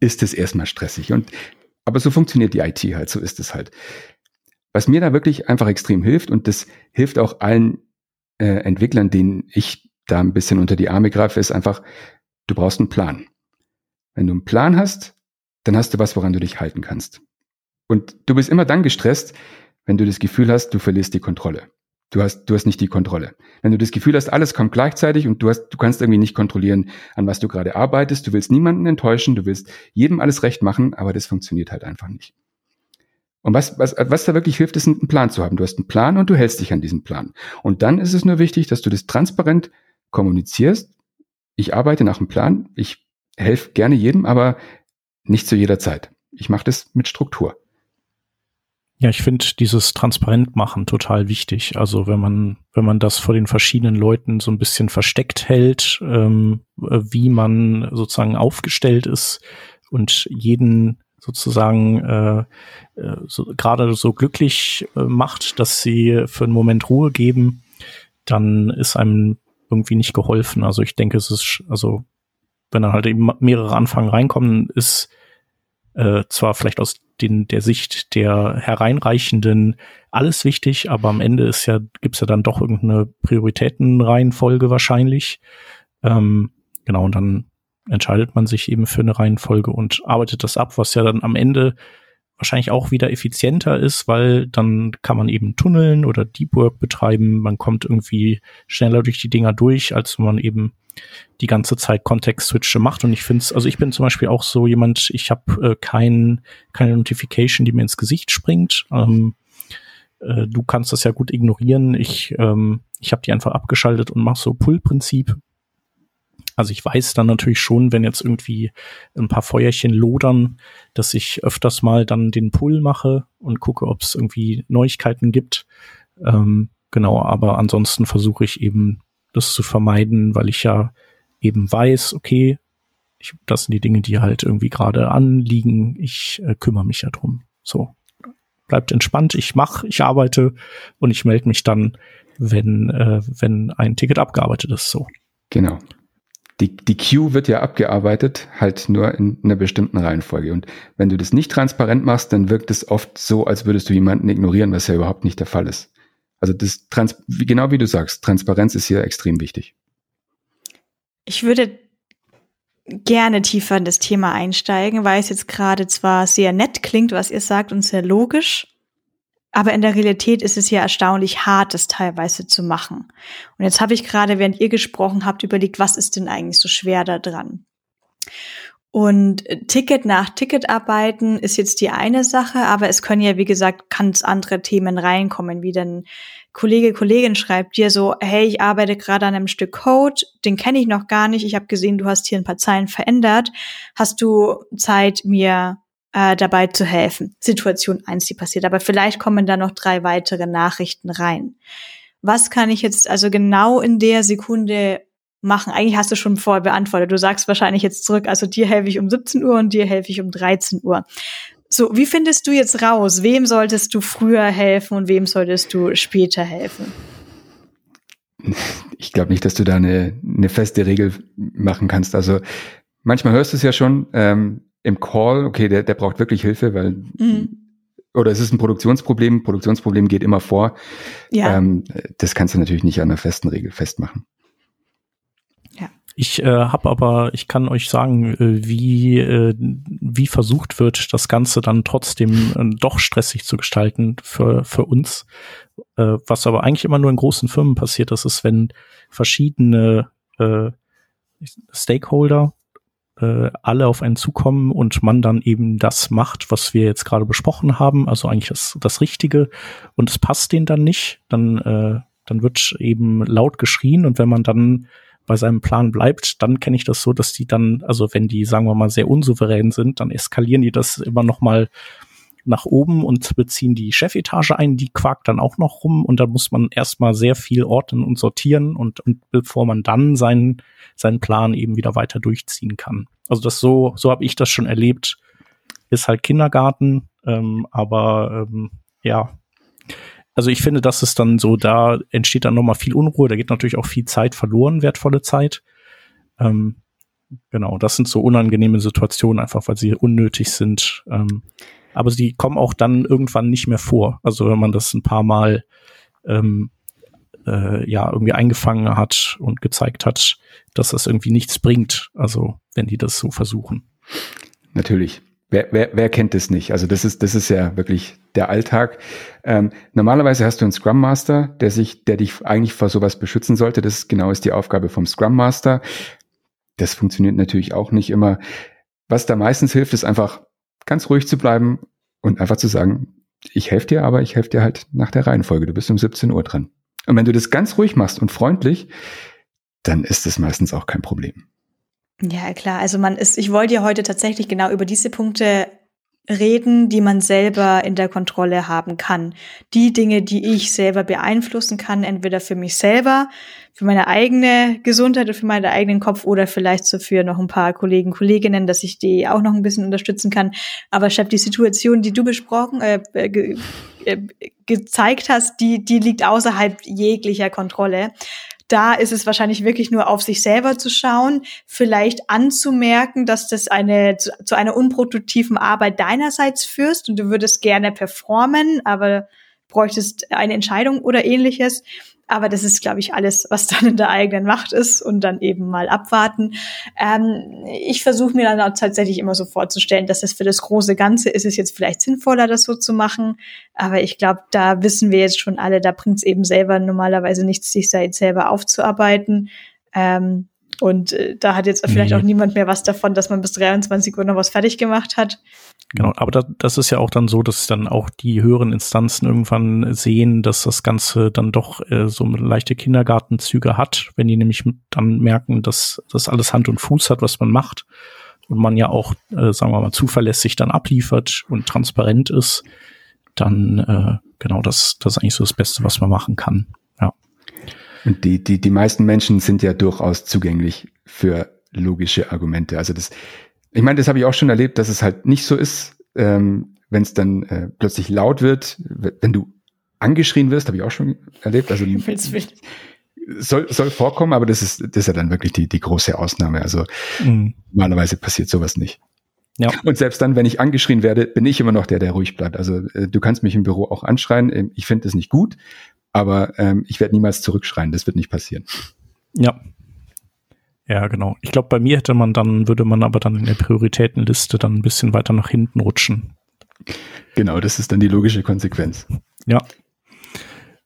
ist es erstmal stressig. Und aber so funktioniert die IT halt, so ist es halt. Was mir da wirklich einfach extrem hilft, und das hilft auch allen äh, Entwicklern, denen ich da ein bisschen unter die Arme greife, ist einfach Du brauchst einen Plan. Wenn du einen Plan hast, dann hast du was, woran du dich halten kannst. Und du bist immer dann gestresst, wenn du das Gefühl hast, du verlierst die Kontrolle. Du hast, du hast nicht die Kontrolle. Wenn du das Gefühl hast, alles kommt gleichzeitig und du hast, du kannst irgendwie nicht kontrollieren, an was du gerade arbeitest. Du willst niemanden enttäuschen, du willst jedem alles recht machen, aber das funktioniert halt einfach nicht. Und was, was, was da wirklich hilft, ist einen Plan zu haben. Du hast einen Plan und du hältst dich an diesen Plan. Und dann ist es nur wichtig, dass du das transparent kommunizierst ich arbeite nach dem Plan, ich helfe gerne jedem, aber nicht zu jeder Zeit. Ich mache das mit Struktur. Ja, ich finde dieses transparent machen total wichtig. Also wenn man, wenn man das vor den verschiedenen Leuten so ein bisschen versteckt hält, ähm, wie man sozusagen aufgestellt ist und jeden sozusagen äh, äh so, gerade so glücklich äh, macht, dass sie für einen Moment Ruhe geben, dann ist einem irgendwie nicht geholfen. Also ich denke, es ist, also wenn dann halt eben mehrere Anfragen reinkommen, ist äh, zwar vielleicht aus den, der Sicht der Hereinreichenden alles wichtig, aber am Ende ist ja, gibt's ja dann doch irgendeine Prioritätenreihenfolge wahrscheinlich. Ähm, genau, und dann entscheidet man sich eben für eine Reihenfolge und arbeitet das ab, was ja dann am Ende wahrscheinlich auch wieder effizienter ist, weil dann kann man eben tunneln oder Deep Work betreiben. Man kommt irgendwie schneller durch die Dinger durch, als wenn man eben die ganze Zeit Kontext-Switche macht. Und ich finde es, also ich bin zum Beispiel auch so jemand, ich habe äh, kein, keine Notification, die mir ins Gesicht springt. Ähm, äh, du kannst das ja gut ignorieren. Ich, ähm, ich habe die einfach abgeschaltet und mache so Pull-Prinzip. Also ich weiß dann natürlich schon, wenn jetzt irgendwie ein paar Feuerchen lodern, dass ich öfters mal dann den Pull mache und gucke, ob es irgendwie Neuigkeiten gibt. Ähm, genau, aber ansonsten versuche ich eben das zu vermeiden, weil ich ja eben weiß, okay, ich, das sind die Dinge, die halt irgendwie gerade anliegen. Ich äh, kümmere mich ja drum. So. bleibt entspannt, ich mache, ich arbeite und ich melde mich dann, wenn, äh, wenn ein Ticket abgearbeitet ist. So. Genau. Die, die Queue wird ja abgearbeitet, halt nur in einer bestimmten Reihenfolge. Und wenn du das nicht transparent machst, dann wirkt es oft so, als würdest du jemanden ignorieren, was ja überhaupt nicht der Fall ist. Also das, Trans genau wie du sagst, Transparenz ist hier extrem wichtig. Ich würde gerne tiefer in das Thema einsteigen, weil es jetzt gerade zwar sehr nett klingt, was ihr sagt, und sehr logisch, aber in der Realität ist es ja erstaunlich hart, das teilweise zu machen. Und jetzt habe ich gerade, während ihr gesprochen habt, überlegt, was ist denn eigentlich so schwer daran? Und Ticket nach Ticket arbeiten ist jetzt die eine Sache, aber es können ja, wie gesagt, ganz andere Themen reinkommen, wie denn Kollege, Kollegin schreibt dir so, hey, ich arbeite gerade an einem Stück Code, den kenne ich noch gar nicht, ich habe gesehen, du hast hier ein paar Zeilen verändert. Hast du Zeit, mir äh, dabei zu helfen? Situation eins, die passiert. Aber vielleicht kommen da noch drei weitere Nachrichten rein. Was kann ich jetzt also genau in der Sekunde machen? Eigentlich hast du schon vorher beantwortet. Du sagst wahrscheinlich jetzt zurück, also dir helfe ich um 17 Uhr und dir helfe ich um 13 Uhr. So, wie findest du jetzt raus, wem solltest du früher helfen und wem solltest du später helfen? Ich glaube nicht, dass du da eine, eine feste Regel machen kannst. Also manchmal hörst du es ja schon ähm, im Call, okay, der, der braucht wirklich Hilfe, weil mhm. oder es ist ein Produktionsproblem, Produktionsproblem geht immer vor. Ja. Ähm, das kannst du natürlich nicht an einer festen Regel festmachen. Ich äh, habe aber, ich kann euch sagen, äh, wie, äh, wie versucht wird, das Ganze dann trotzdem äh, doch stressig zu gestalten für, für uns. Äh, was aber eigentlich immer nur in großen Firmen passiert, das ist, wenn verschiedene äh, Stakeholder äh, alle auf einen zukommen und man dann eben das macht, was wir jetzt gerade besprochen haben, also eigentlich das, das Richtige und es passt denen dann nicht, dann, äh, dann wird eben laut geschrien und wenn man dann bei seinem Plan bleibt, dann kenne ich das so, dass die dann, also wenn die, sagen wir mal, sehr unsouverän sind, dann eskalieren die das immer noch mal nach oben und beziehen die Chefetage ein, die quakt dann auch noch rum und da muss man erstmal sehr viel ordnen und sortieren und, und bevor man dann seinen, seinen Plan eben wieder weiter durchziehen kann. Also das so, so habe ich das schon erlebt. Ist halt Kindergarten, ähm, aber ähm, ja, also ich finde, dass es dann so, da entsteht dann nochmal viel Unruhe, da geht natürlich auch viel Zeit verloren, wertvolle Zeit. Ähm, genau, das sind so unangenehme Situationen, einfach weil sie unnötig sind. Ähm, aber sie kommen auch dann irgendwann nicht mehr vor. Also wenn man das ein paar Mal ähm, äh, ja irgendwie eingefangen hat und gezeigt hat, dass das irgendwie nichts bringt. Also wenn die das so versuchen. Natürlich. Wer, wer, wer kennt das nicht? Also das ist, das ist ja wirklich der Alltag. Ähm, normalerweise hast du einen Scrum Master, der sich, der dich eigentlich vor sowas beschützen sollte. Das genau ist die Aufgabe vom Scrum Master. Das funktioniert natürlich auch nicht immer. Was da meistens hilft, ist einfach ganz ruhig zu bleiben und einfach zu sagen, ich helfe dir, aber ich helfe dir halt nach der Reihenfolge. Du bist um 17 Uhr dran. Und wenn du das ganz ruhig machst und freundlich, dann ist es meistens auch kein Problem. Ja, klar. Also man ist, ich wollte ja heute tatsächlich genau über diese Punkte reden, die man selber in der Kontrolle haben kann. Die Dinge, die ich selber beeinflussen kann, entweder für mich selber, für meine eigene Gesundheit und für meinen eigenen Kopf oder vielleicht so für noch ein paar Kollegen, Kolleginnen, dass ich die auch noch ein bisschen unterstützen kann. Aber Chef, die Situation, die du besprochen, äh, ge äh, gezeigt hast, die, die liegt außerhalb jeglicher Kontrolle da ist es wahrscheinlich wirklich nur auf sich selber zu schauen, vielleicht anzumerken, dass das eine zu, zu einer unproduktiven Arbeit deinerseits führst und du würdest gerne performen, aber bräuchtest eine Entscheidung oder ähnliches. Aber das ist, glaube ich, alles, was dann in der eigenen Macht ist und dann eben mal abwarten. Ähm, ich versuche mir dann auch tatsächlich immer so vorzustellen, dass es für das große Ganze ist es jetzt vielleicht sinnvoller, das so zu machen. Aber ich glaube, da wissen wir jetzt schon alle, da bringt es eben selber normalerweise nichts, sich da jetzt selber aufzuarbeiten. Ähm, und äh, da hat jetzt vielleicht auch niemand mehr was davon, dass man bis 23 Uhr noch was fertig gemacht hat. Genau, aber das, das ist ja auch dann so, dass dann auch die höheren Instanzen irgendwann sehen, dass das Ganze dann doch äh, so leichte Kindergartenzüge hat, wenn die nämlich dann merken, dass das alles Hand und Fuß hat, was man macht und man ja auch, äh, sagen wir mal, zuverlässig dann abliefert und transparent ist, dann äh, genau das, das ist eigentlich so das Beste, was man machen kann. Ja. Und die, die, die meisten Menschen sind ja durchaus zugänglich für logische Argumente. Also das, ich meine, das habe ich auch schon erlebt, dass es halt nicht so ist. Ähm, wenn es dann äh, plötzlich laut wird, wenn du angeschrien wirst, habe ich auch schon erlebt. Also soll, soll vorkommen, aber das ist, das ist ja dann wirklich die, die große Ausnahme. Also mhm. normalerweise passiert sowas nicht. Ja. Und selbst dann, wenn ich angeschrien werde, bin ich immer noch der, der ruhig bleibt. Also äh, du kannst mich im Büro auch anschreien. Ähm, ich finde das nicht gut, aber ähm, ich werde niemals zurückschreien. Das wird nicht passieren. Ja. Ja, genau. Ich glaube, bei mir hätte man dann, würde man aber dann in der Prioritätenliste dann ein bisschen weiter nach hinten rutschen. Genau, das ist dann die logische Konsequenz. Ja.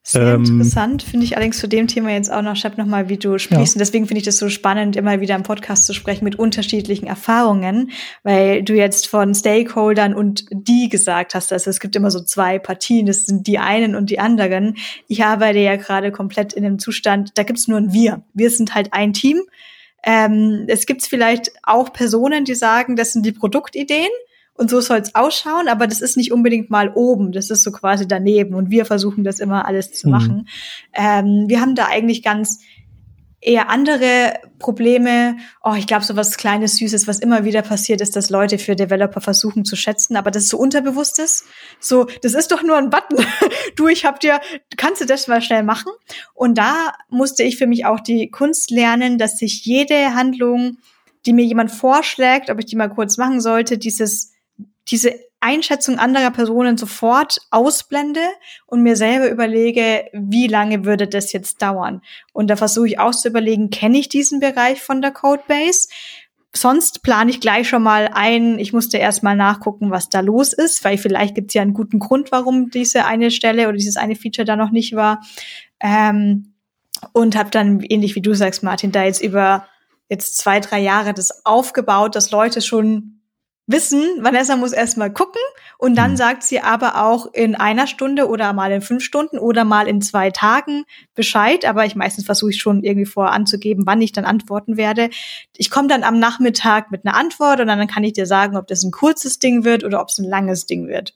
Sehr ähm, interessant finde ich allerdings zu dem Thema jetzt auch noch, Shep, nochmal, wie du sprichst. Ja. Und deswegen finde ich das so spannend, immer wieder im Podcast zu sprechen mit unterschiedlichen Erfahrungen, weil du jetzt von Stakeholdern und die gesagt hast, also es gibt immer so zwei Partien, das sind die einen und die anderen. Ich arbeite ja gerade komplett in einem Zustand, da gibt es nur ein Wir. Wir sind halt ein Team. Ähm, es gibt vielleicht auch Personen, die sagen, das sind die Produktideen und so soll es ausschauen, aber das ist nicht unbedingt mal oben, das ist so quasi daneben und wir versuchen das immer alles zu mhm. machen. Ähm, wir haben da eigentlich ganz eher andere Probleme. Oh, ich glaube, so was Kleines, Süßes, was immer wieder passiert, ist, dass Leute für Developer versuchen zu schätzen, aber das ist so unterbewusst ist. So, das ist doch nur ein Button. du, ich hab dir, kannst du das mal schnell machen? Und da musste ich für mich auch die Kunst lernen, dass sich jede Handlung, die mir jemand vorschlägt, ob ich die mal kurz machen sollte, dieses diese Einschätzung anderer Personen sofort ausblende und mir selber überlege, wie lange würde das jetzt dauern. Und da versuche ich auch zu überlegen, kenne ich diesen Bereich von der Codebase? Sonst plane ich gleich schon mal ein, ich musste erst mal nachgucken, was da los ist, weil vielleicht gibt es ja einen guten Grund, warum diese eine Stelle oder dieses eine Feature da noch nicht war. Ähm, und habe dann, ähnlich wie du sagst, Martin, da jetzt über jetzt zwei, drei Jahre das aufgebaut, dass Leute schon wissen, Vanessa muss erstmal gucken und dann mhm. sagt sie aber auch in einer Stunde oder mal in fünf Stunden oder mal in zwei Tagen Bescheid. Aber ich meistens versuche ich schon irgendwie vorher anzugeben, wann ich dann antworten werde. Ich komme dann am Nachmittag mit einer Antwort und dann kann ich dir sagen, ob das ein kurzes Ding wird oder ob es ein langes Ding wird.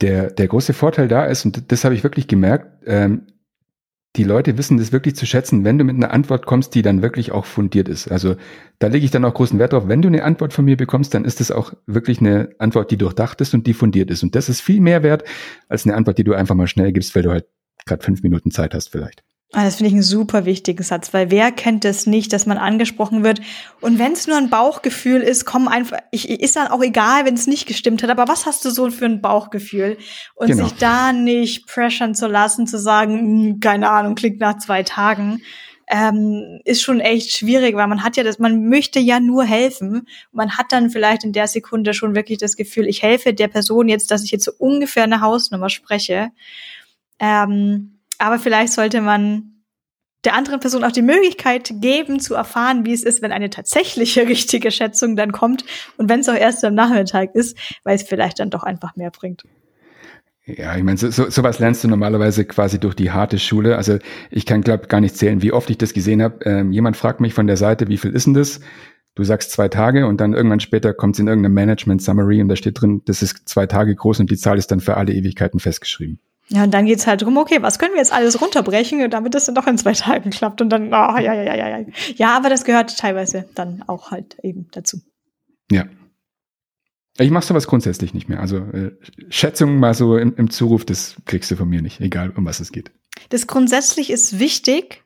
Der, der große Vorteil da ist, und das habe ich wirklich gemerkt, ähm, die Leute wissen das wirklich zu schätzen, wenn du mit einer Antwort kommst, die dann wirklich auch fundiert ist. Also da lege ich dann auch großen Wert drauf. Wenn du eine Antwort von mir bekommst, dann ist das auch wirklich eine Antwort, die durchdacht ist und die fundiert ist. Und das ist viel mehr wert als eine Antwort, die du einfach mal schnell gibst, weil du halt gerade fünf Minuten Zeit hast vielleicht. Ah, das finde ich einen super wichtigen Satz, weil wer kennt es nicht, dass man angesprochen wird? Und wenn es nur ein Bauchgefühl ist, komm einfach, ich, ist dann auch egal, wenn es nicht gestimmt hat, aber was hast du so für ein Bauchgefühl? Und genau. sich da nicht pressern zu lassen, zu sagen, hm, keine Ahnung, klingt nach zwei Tagen, ähm, ist schon echt schwierig, weil man hat ja das, man möchte ja nur helfen. Man hat dann vielleicht in der Sekunde schon wirklich das Gefühl, ich helfe der Person jetzt, dass ich jetzt so ungefähr eine Hausnummer spreche. Ähm, aber vielleicht sollte man der anderen Person auch die Möglichkeit geben, zu erfahren, wie es ist, wenn eine tatsächliche richtige Schätzung dann kommt und wenn es auch erst am Nachmittag ist, weil es vielleicht dann doch einfach mehr bringt. Ja, ich meine, so, so, sowas lernst du normalerweise quasi durch die harte Schule. Also ich kann, glaube gar nicht zählen, wie oft ich das gesehen habe. Ähm, jemand fragt mich von der Seite, wie viel ist denn das? Du sagst zwei Tage und dann irgendwann später kommt es in irgendeinem Management Summary und da steht drin, das ist zwei Tage groß und die Zahl ist dann für alle Ewigkeiten festgeschrieben. Ja, und dann geht's halt drum, okay, was können wir jetzt alles runterbrechen, damit das dann doch in zwei Tagen klappt und dann, oh, ja, ja, ja, ja, ja. Ja, aber das gehört teilweise dann auch halt eben dazu. Ja. Ich mache sowas grundsätzlich nicht mehr. Also äh, Schätzungen mal so im, im Zuruf, das kriegst du von mir nicht, egal um was es geht. Das grundsätzlich ist wichtig,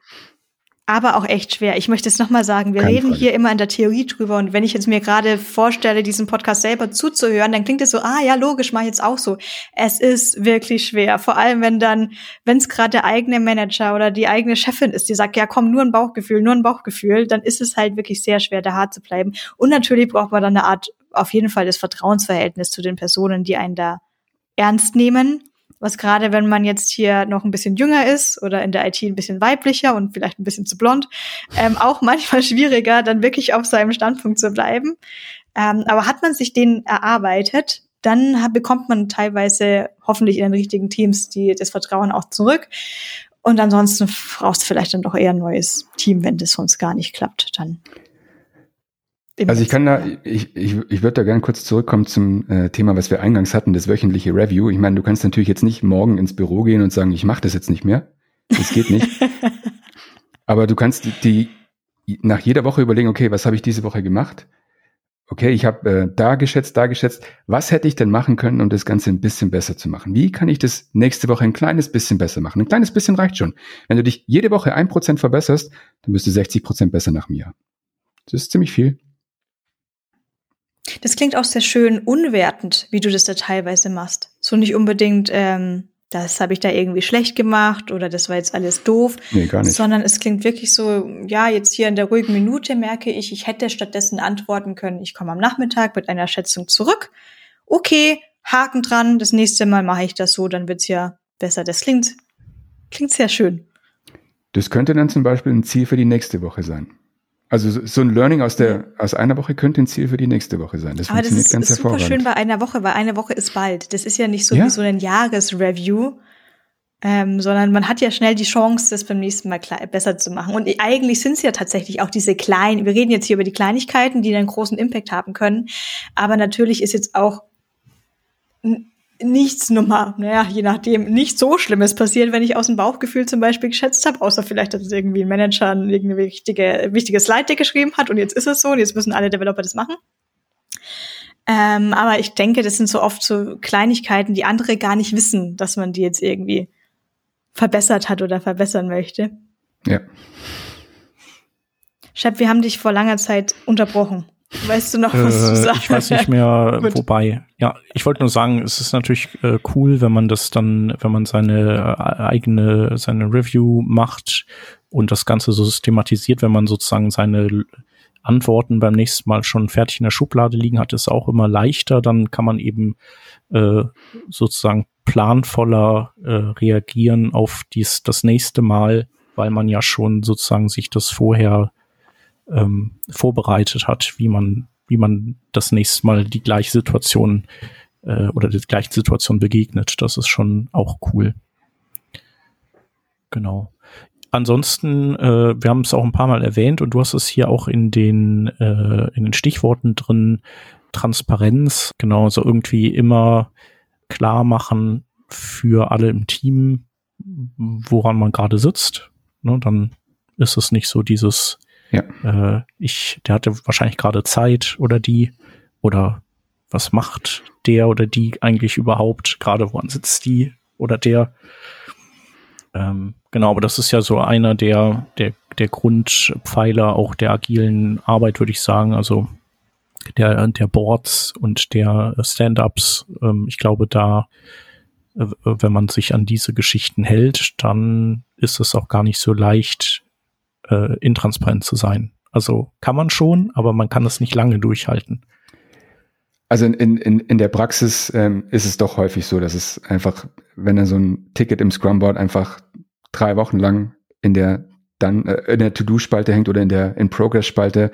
aber auch echt schwer. Ich möchte es nochmal sagen, wir Keine reden Frage. hier immer in der Theorie drüber und wenn ich jetzt mir gerade vorstelle, diesen Podcast selber zuzuhören, dann klingt es so, ah ja, logisch, mach ich jetzt auch so. Es ist wirklich schwer, vor allem wenn dann, wenn es gerade der eigene Manager oder die eigene Chefin ist, die sagt, ja komm, nur ein Bauchgefühl, nur ein Bauchgefühl, dann ist es halt wirklich sehr schwer, da hart zu bleiben. Und natürlich braucht man dann eine Art, auf jeden Fall das Vertrauensverhältnis zu den Personen, die einen da ernst nehmen was gerade, wenn man jetzt hier noch ein bisschen jünger ist oder in der IT ein bisschen weiblicher und vielleicht ein bisschen zu blond, ähm, auch manchmal schwieriger, dann wirklich auf seinem Standpunkt zu bleiben. Ähm, aber hat man sich den erarbeitet, dann hat, bekommt man teilweise hoffentlich in den richtigen Teams die, das Vertrauen auch zurück. Und ansonsten brauchst du vielleicht dann doch eher ein neues Team, wenn das sonst gar nicht klappt. Dann also ich kann da, ich, ich, ich würde da gerne kurz zurückkommen zum äh, Thema, was wir eingangs hatten, das wöchentliche Review. Ich meine, du kannst natürlich jetzt nicht morgen ins Büro gehen und sagen, ich mache das jetzt nicht mehr. Das geht nicht. Aber du kannst die, die nach jeder Woche überlegen, okay, was habe ich diese Woche gemacht? okay, ich habe äh, da geschätzt, da geschätzt, was hätte ich denn machen können, um das Ganze ein bisschen besser zu machen? Wie kann ich das nächste Woche ein kleines bisschen besser machen? Ein kleines bisschen reicht schon. Wenn du dich jede Woche ein Prozent verbesserst, dann bist du 60 Prozent besser nach mir. Das ist ziemlich viel. Das klingt auch sehr schön unwertend, wie du das da teilweise machst. So nicht unbedingt, ähm, das habe ich da irgendwie schlecht gemacht oder das war jetzt alles doof. Nee, gar nicht. Sondern es klingt wirklich so, ja, jetzt hier in der ruhigen Minute merke ich, ich hätte stattdessen antworten können, ich komme am Nachmittag mit einer Schätzung zurück. Okay, Haken dran, das nächste Mal mache ich das so, dann wird's ja besser. Das klingt, klingt sehr schön. Das könnte dann zum Beispiel ein Ziel für die nächste Woche sein. Also so ein Learning aus der aus einer Woche könnte ein Ziel für die nächste Woche sein. Das Aber das ist, ganz ist super schön bei einer Woche, weil eine Woche ist bald. Das ist ja nicht so ja. wie so ein Jahresreview, ähm, sondern man hat ja schnell die Chance, das beim nächsten Mal besser zu machen. Und eigentlich sind es ja tatsächlich auch diese kleinen. Wir reden jetzt hier über die Kleinigkeiten, die einen großen Impact haben können. Aber natürlich ist jetzt auch nichts Nummer, naja, je nachdem, nicht so Schlimmes passiert, wenn ich aus dem Bauchgefühl zum Beispiel geschätzt habe, außer vielleicht, dass es irgendwie ein Manager ein irgendwie wichtige, wichtiges Slide geschrieben hat und jetzt ist es so und jetzt müssen alle Developer das machen. Ähm, aber ich denke, das sind so oft so Kleinigkeiten, die andere gar nicht wissen, dass man die jetzt irgendwie verbessert hat oder verbessern möchte. Ja. Shep, wir haben dich vor langer Zeit unterbrochen. Weißt du noch, was äh, du sagst? Ich weiß nicht mehr, wobei. Ja, ich wollte nur sagen, es ist natürlich äh, cool, wenn man das dann, wenn man seine äh, eigene, seine Review macht und das Ganze so systematisiert, wenn man sozusagen seine Antworten beim nächsten Mal schon fertig in der Schublade liegen hat, ist auch immer leichter. Dann kann man eben äh, sozusagen planvoller äh, reagieren auf dies das nächste Mal, weil man ja schon sozusagen sich das vorher ähm, vorbereitet hat, wie man, wie man das nächste Mal die gleiche Situation äh, oder die gleiche Situation begegnet. Das ist schon auch cool. Genau. Ansonsten, äh, wir haben es auch ein paar Mal erwähnt und du hast es hier auch in den, äh, in den Stichworten drin, Transparenz, genau, so irgendwie immer klar machen für alle im Team, woran man gerade sitzt. Ne, dann ist es nicht so dieses, ja. Äh, ich, der hatte wahrscheinlich gerade Zeit oder die oder was macht der oder die eigentlich überhaupt? Gerade woran sitzt die oder der? Ähm, genau, aber das ist ja so einer der, der, der Grundpfeiler auch der agilen Arbeit, würde ich sagen. Also der, der Boards und der Stand-ups. Ähm, ich glaube, da, äh, wenn man sich an diese Geschichten hält, dann ist es auch gar nicht so leicht, äh, intransparent zu sein. Also kann man schon, aber man kann es nicht lange durchhalten. Also in, in, in der Praxis ähm, ist es doch häufig so, dass es einfach, wenn dann so ein Ticket im Scrumboard einfach drei Wochen lang in der dann äh, in der To-Do-Spalte hängt oder in der In-Progress-Spalte.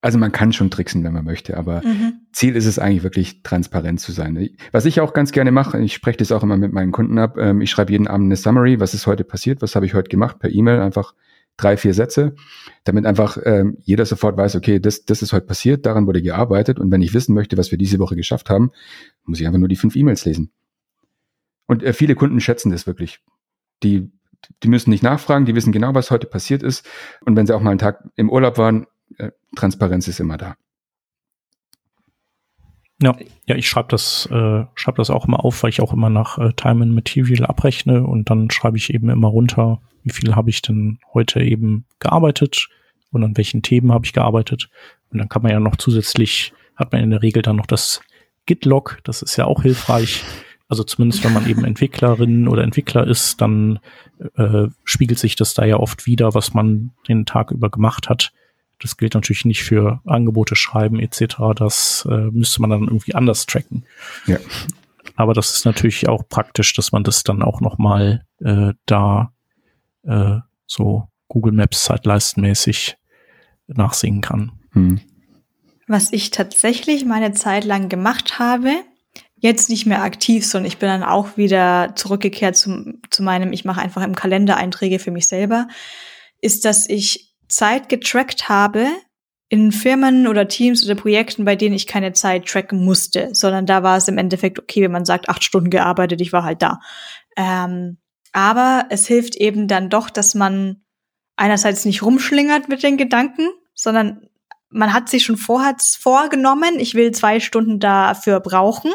Also man kann schon tricksen, wenn man möchte, aber mhm. Ziel ist es eigentlich wirklich transparent zu sein. Was ich auch ganz gerne mache, ich spreche das auch immer mit meinen Kunden ab, ähm, ich schreibe jeden Abend eine Summary, was ist heute passiert, was habe ich heute gemacht, per E-Mail einfach drei, vier Sätze, damit einfach ähm, jeder sofort weiß, okay, das, das ist heute passiert, daran wurde gearbeitet und wenn ich wissen möchte, was wir diese Woche geschafft haben, muss ich einfach nur die fünf E-Mails lesen. Und äh, viele Kunden schätzen das wirklich. Die, die müssen nicht nachfragen, die wissen genau, was heute passiert ist und wenn sie auch mal einen Tag im Urlaub waren, äh, Transparenz ist immer da. Ja, ja, ich schreibe das, äh, schreib das auch immer auf, weil ich auch immer nach äh, Time and Material abrechne und dann schreibe ich eben immer runter, wie viel habe ich denn heute eben gearbeitet und an welchen Themen habe ich gearbeitet. Und dann kann man ja noch zusätzlich, hat man in der Regel dann noch das Git-Log, das ist ja auch hilfreich. Also zumindest wenn man eben Entwicklerin oder Entwickler ist, dann äh, spiegelt sich das da ja oft wieder, was man den Tag über gemacht hat. Das gilt natürlich nicht für Angebote schreiben etc. Das äh, müsste man dann irgendwie anders tracken. Ja. Aber das ist natürlich auch praktisch, dass man das dann auch noch mal äh, da äh, so Google Maps zeitleistenmäßig nachsehen kann. Hm. Was ich tatsächlich meine Zeit lang gemacht habe, jetzt nicht mehr aktiv, sondern ich bin dann auch wieder zurückgekehrt zum, zu meinem, ich mache einfach im Kalender Einträge für mich selber, ist, dass ich Zeit getrackt habe in Firmen oder Teams oder Projekten, bei denen ich keine Zeit tracken musste, sondern da war es im Endeffekt okay, wenn man sagt, acht Stunden gearbeitet, ich war halt da. Ähm, aber es hilft eben dann doch, dass man einerseits nicht rumschlingert mit den Gedanken, sondern man hat sich schon vorher vorgenommen, ich will zwei Stunden dafür brauchen.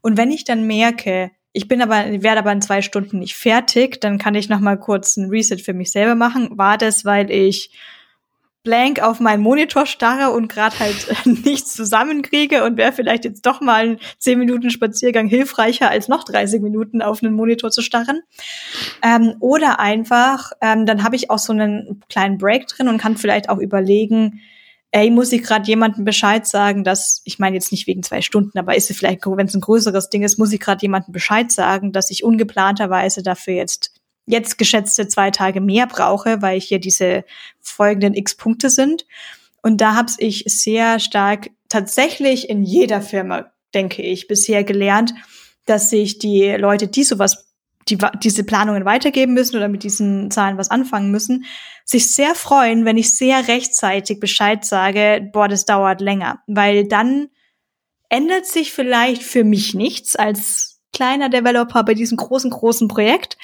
Und wenn ich dann merke, ich bin aber, werde aber in zwei Stunden nicht fertig, dann kann ich noch mal kurz ein Reset für mich selber machen. War das, weil ich blank auf meinen Monitor starre und gerade halt nichts zusammenkriege und wäre vielleicht jetzt doch mal ein 10 Minuten Spaziergang hilfreicher, als noch 30 Minuten auf einen Monitor zu starren. Ähm, oder einfach, ähm, dann habe ich auch so einen kleinen Break drin und kann vielleicht auch überlegen, ey, muss ich gerade jemandem Bescheid sagen, dass, ich meine jetzt nicht wegen zwei Stunden, aber ist es vielleicht, wenn es ein größeres Ding ist, muss ich gerade jemandem Bescheid sagen, dass ich ungeplanterweise dafür jetzt jetzt geschätzte zwei Tage mehr brauche, weil hier diese folgenden x Punkte sind. Und da habe ich sehr stark tatsächlich in jeder Firma, denke ich, bisher gelernt, dass sich die Leute, die sowas, die diese Planungen weitergeben müssen oder mit diesen Zahlen was anfangen müssen, sich sehr freuen, wenn ich sehr rechtzeitig Bescheid sage, boah, das dauert länger, weil dann ändert sich vielleicht für mich nichts als kleiner Developer bei diesem großen, großen Projekt.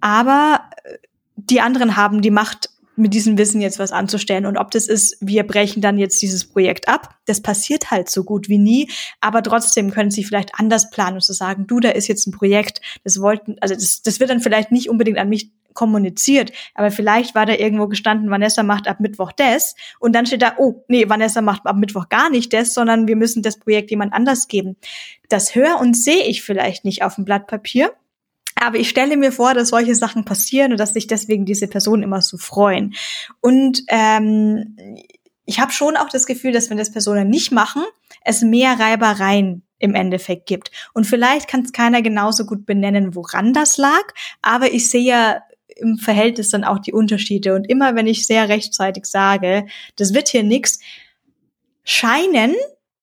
Aber äh, die anderen haben die Macht, mit diesem Wissen jetzt was anzustellen. Und ob das ist, wir brechen dann jetzt dieses Projekt ab, das passiert halt so gut wie nie. Aber trotzdem können sie vielleicht anders planen und so sagen, du, da ist jetzt ein Projekt, das wollten, also das, das wird dann vielleicht nicht unbedingt an mich kommuniziert, aber vielleicht war da irgendwo gestanden, Vanessa macht ab Mittwoch das und dann steht da, oh, nee, Vanessa macht ab Mittwoch gar nicht das, sondern wir müssen das Projekt jemand anders geben. Das höre und sehe ich vielleicht nicht auf dem Blatt Papier, aber ich stelle mir vor, dass solche Sachen passieren und dass sich deswegen diese Personen immer so freuen. Und ähm, ich habe schon auch das Gefühl, dass wenn das Personen nicht machen, es mehr Reibereien im Endeffekt gibt. Und vielleicht kann es keiner genauso gut benennen, woran das lag, aber ich sehe ja im Verhältnis dann auch die Unterschiede. Und immer wenn ich sehr rechtzeitig sage, das wird hier nix, scheinen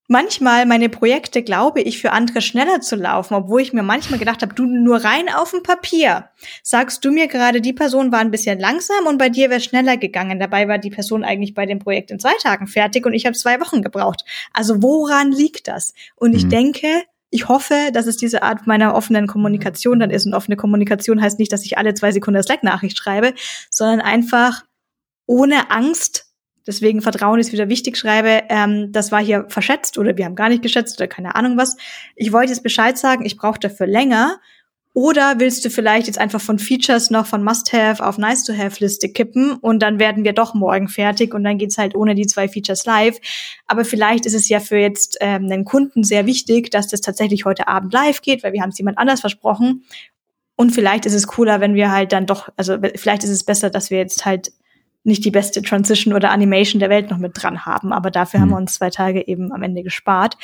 manchmal meine Projekte, glaube ich, für andere schneller zu laufen, obwohl ich mir manchmal gedacht habe, du nur rein auf dem Papier. Sagst du mir gerade, die Person war ein bisschen langsam und bei dir wäre schneller gegangen. Dabei war die Person eigentlich bei dem Projekt in zwei Tagen fertig und ich habe zwei Wochen gebraucht. Also woran liegt das? Und ich mhm. denke, ich hoffe, dass es diese Art meiner offenen Kommunikation dann ist. Und offene Kommunikation heißt nicht, dass ich alle zwei Sekunden Slack-Nachricht schreibe, sondern einfach ohne Angst deswegen Vertrauen ist wieder wichtig, schreibe, ähm, das war hier verschätzt oder wir haben gar nicht geschätzt oder keine Ahnung was. Ich wollte jetzt Bescheid sagen, ich brauche dafür länger. Oder willst du vielleicht jetzt einfach von Features noch von Must-Have auf Nice-to-Have-Liste kippen und dann werden wir doch morgen fertig und dann geht's halt ohne die zwei Features live. Aber vielleicht ist es ja für jetzt ähm, einen Kunden sehr wichtig, dass das tatsächlich heute Abend live geht, weil wir haben es jemand anders versprochen. Und vielleicht ist es cooler, wenn wir halt dann doch, also vielleicht ist es besser, dass wir jetzt halt nicht die beste Transition oder Animation der Welt noch mit dran haben. Aber dafür mhm. haben wir uns zwei Tage eben am Ende gespart.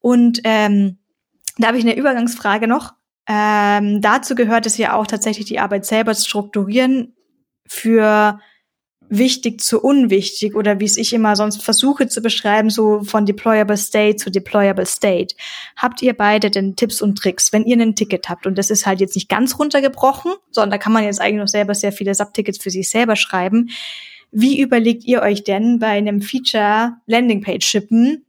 Und ähm, da habe ich eine Übergangsfrage noch. Ähm, dazu gehört es ja auch tatsächlich die Arbeit selber strukturieren für wichtig zu unwichtig oder wie es ich immer sonst versuche zu beschreiben, so von deployable state zu deployable state. Habt ihr beide denn Tipps und Tricks, wenn ihr ein Ticket habt und das ist halt jetzt nicht ganz runtergebrochen, sondern da kann man jetzt eigentlich noch selber sehr viele Subtickets für sich selber schreiben. Wie überlegt ihr euch denn bei einem Feature Landingpage shippen,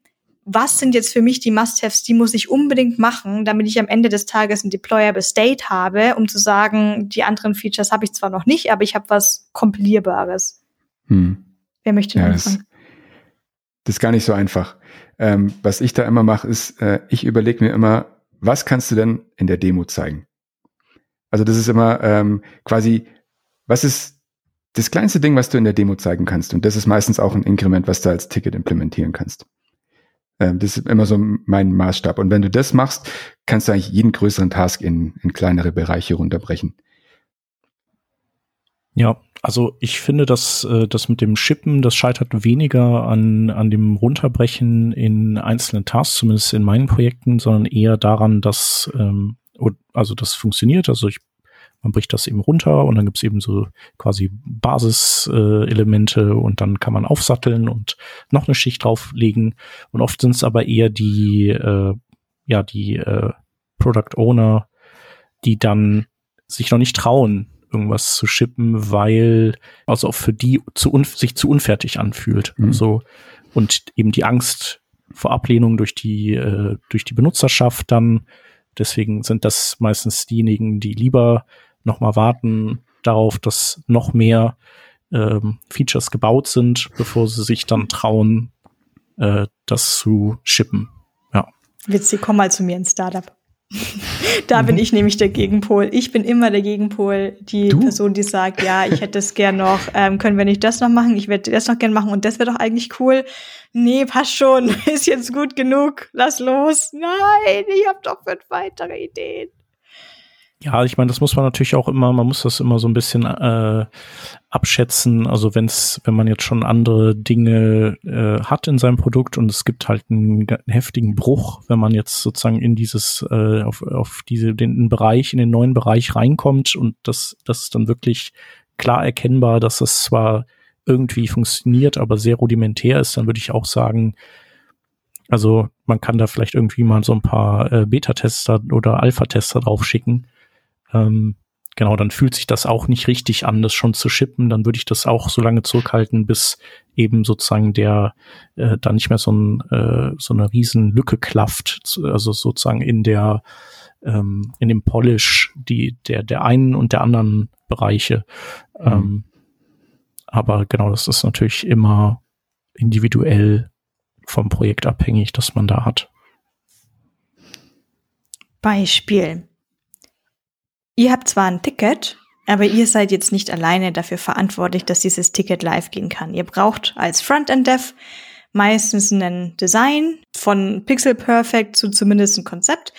was sind jetzt für mich die Must-Haves, die muss ich unbedingt machen, damit ich am Ende des Tages ein deployable State habe, um zu sagen, die anderen Features habe ich zwar noch nicht, aber ich habe was kompilierbares. Hm. Wer möchte ja, anfangen? Das, das, ist gar nicht so einfach. Ähm, was ich da immer mache, ist, äh, ich überlege mir immer, was kannst du denn in der Demo zeigen? Also das ist immer ähm, quasi, was ist das kleinste Ding, was du in der Demo zeigen kannst? Und das ist meistens auch ein Inkrement, was du als Ticket implementieren kannst. Ähm, das ist immer so mein Maßstab. Und wenn du das machst, kannst du eigentlich jeden größeren Task in, in kleinere Bereiche runterbrechen. Ja, also ich finde, dass äh, das mit dem Shippen, das scheitert weniger an, an dem Runterbrechen in einzelnen Tasks, zumindest in meinen Projekten, sondern eher daran, dass ähm, also das funktioniert. Also ich, man bricht das eben runter und dann gibt's eben so quasi Basiselemente äh, und dann kann man aufsatteln und noch eine Schicht drauflegen. Und oft sind es aber eher die, äh, ja, die äh, Product Owner, die dann sich noch nicht trauen, irgendwas zu shippen, weil also auch für die zu un sich zu unfertig anfühlt. Mhm. Also und eben die Angst vor Ablehnung durch die äh, durch die Benutzerschaft dann. Deswegen sind das meistens diejenigen, die lieber noch mal warten darauf, dass noch mehr ähm, Features gebaut sind, bevor sie sich dann trauen, äh, das zu shippen. Ja. Witzig, komm mal zu mir ins Startup. da bin mhm. ich nämlich der Gegenpol. Ich bin immer der Gegenpol, die du? Person, die sagt, ja, ich hätte es gern noch, ähm, können wir nicht das noch machen? Ich werde das noch gern machen und das wäre doch eigentlich cool. Nee, passt schon, ist jetzt gut genug, lass los. Nein, ich habe doch fünf weitere Ideen. Ja, ich meine, das muss man natürlich auch immer, man muss das immer so ein bisschen äh, abschätzen. Also wenn's, wenn man jetzt schon andere Dinge äh, hat in seinem Produkt und es gibt halt einen, heftigen Bruch, wenn man jetzt sozusagen in dieses, äh, auf, auf diese, den Bereich, in den neuen Bereich reinkommt und das, das ist dann wirklich klar erkennbar, dass es zwar irgendwie funktioniert, aber sehr rudimentär ist, dann würde ich auch sagen, also man kann da vielleicht irgendwie mal so ein paar äh, Beta-Tester oder Alpha-Tester draufschicken ähm, genau, dann fühlt sich das auch nicht richtig an, das schon zu shippen. Dann würde ich das auch so lange zurückhalten, bis eben sozusagen der äh, da nicht mehr so, ein, äh, so eine riesen Lücke klafft, also sozusagen in der ähm, in dem Polish die der der einen und der anderen Bereiche. Mhm. Ähm, aber genau, das ist natürlich immer individuell vom Projekt abhängig, das man da hat. Beispiel. Ihr habt zwar ein Ticket, aber ihr seid jetzt nicht alleine dafür verantwortlich, dass dieses Ticket live gehen kann. Ihr braucht als Frontend-Dev meistens ein Design von Pixel Perfect zu zumindest ein Konzept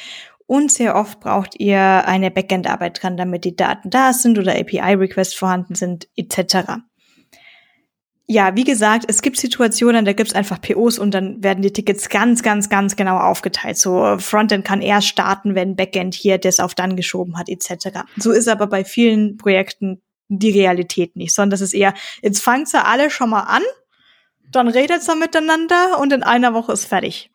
und sehr oft braucht ihr eine Backend-Arbeit dran, damit die Daten da sind oder API-Requests vorhanden sind etc ja, wie gesagt, es gibt Situationen, da gibt's einfach POs und dann werden die Tickets ganz, ganz, ganz genau aufgeteilt. So Frontend kann erst starten, wenn Backend hier das auf dann geschoben hat, etc. So ist aber bei vielen Projekten die Realität nicht, sondern das ist eher, jetzt fangt sie alle schon mal an, dann redet sie miteinander und in einer Woche ist fertig.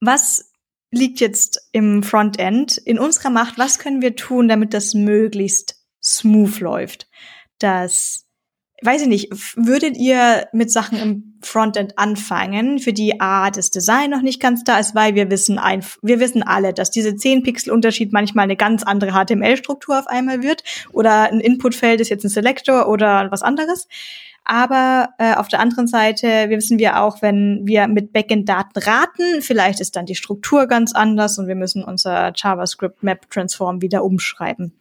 Was liegt jetzt im Frontend in unserer Macht? Was können wir tun, damit das möglichst smooth läuft? Dass weiß ich nicht, würdet ihr mit Sachen im Frontend anfangen, für die A, das Design noch nicht ganz da ist, weil wir wissen, ein, wir wissen alle, dass diese 10 Pixel Unterschied manchmal eine ganz andere HTML-Struktur auf einmal wird oder ein Inputfeld ist jetzt ein Selector oder was anderes. Aber äh, auf der anderen Seite wir wissen wir auch, wenn wir mit Backend-Daten raten, vielleicht ist dann die Struktur ganz anders und wir müssen unser JavaScript-Map-Transform wieder umschreiben.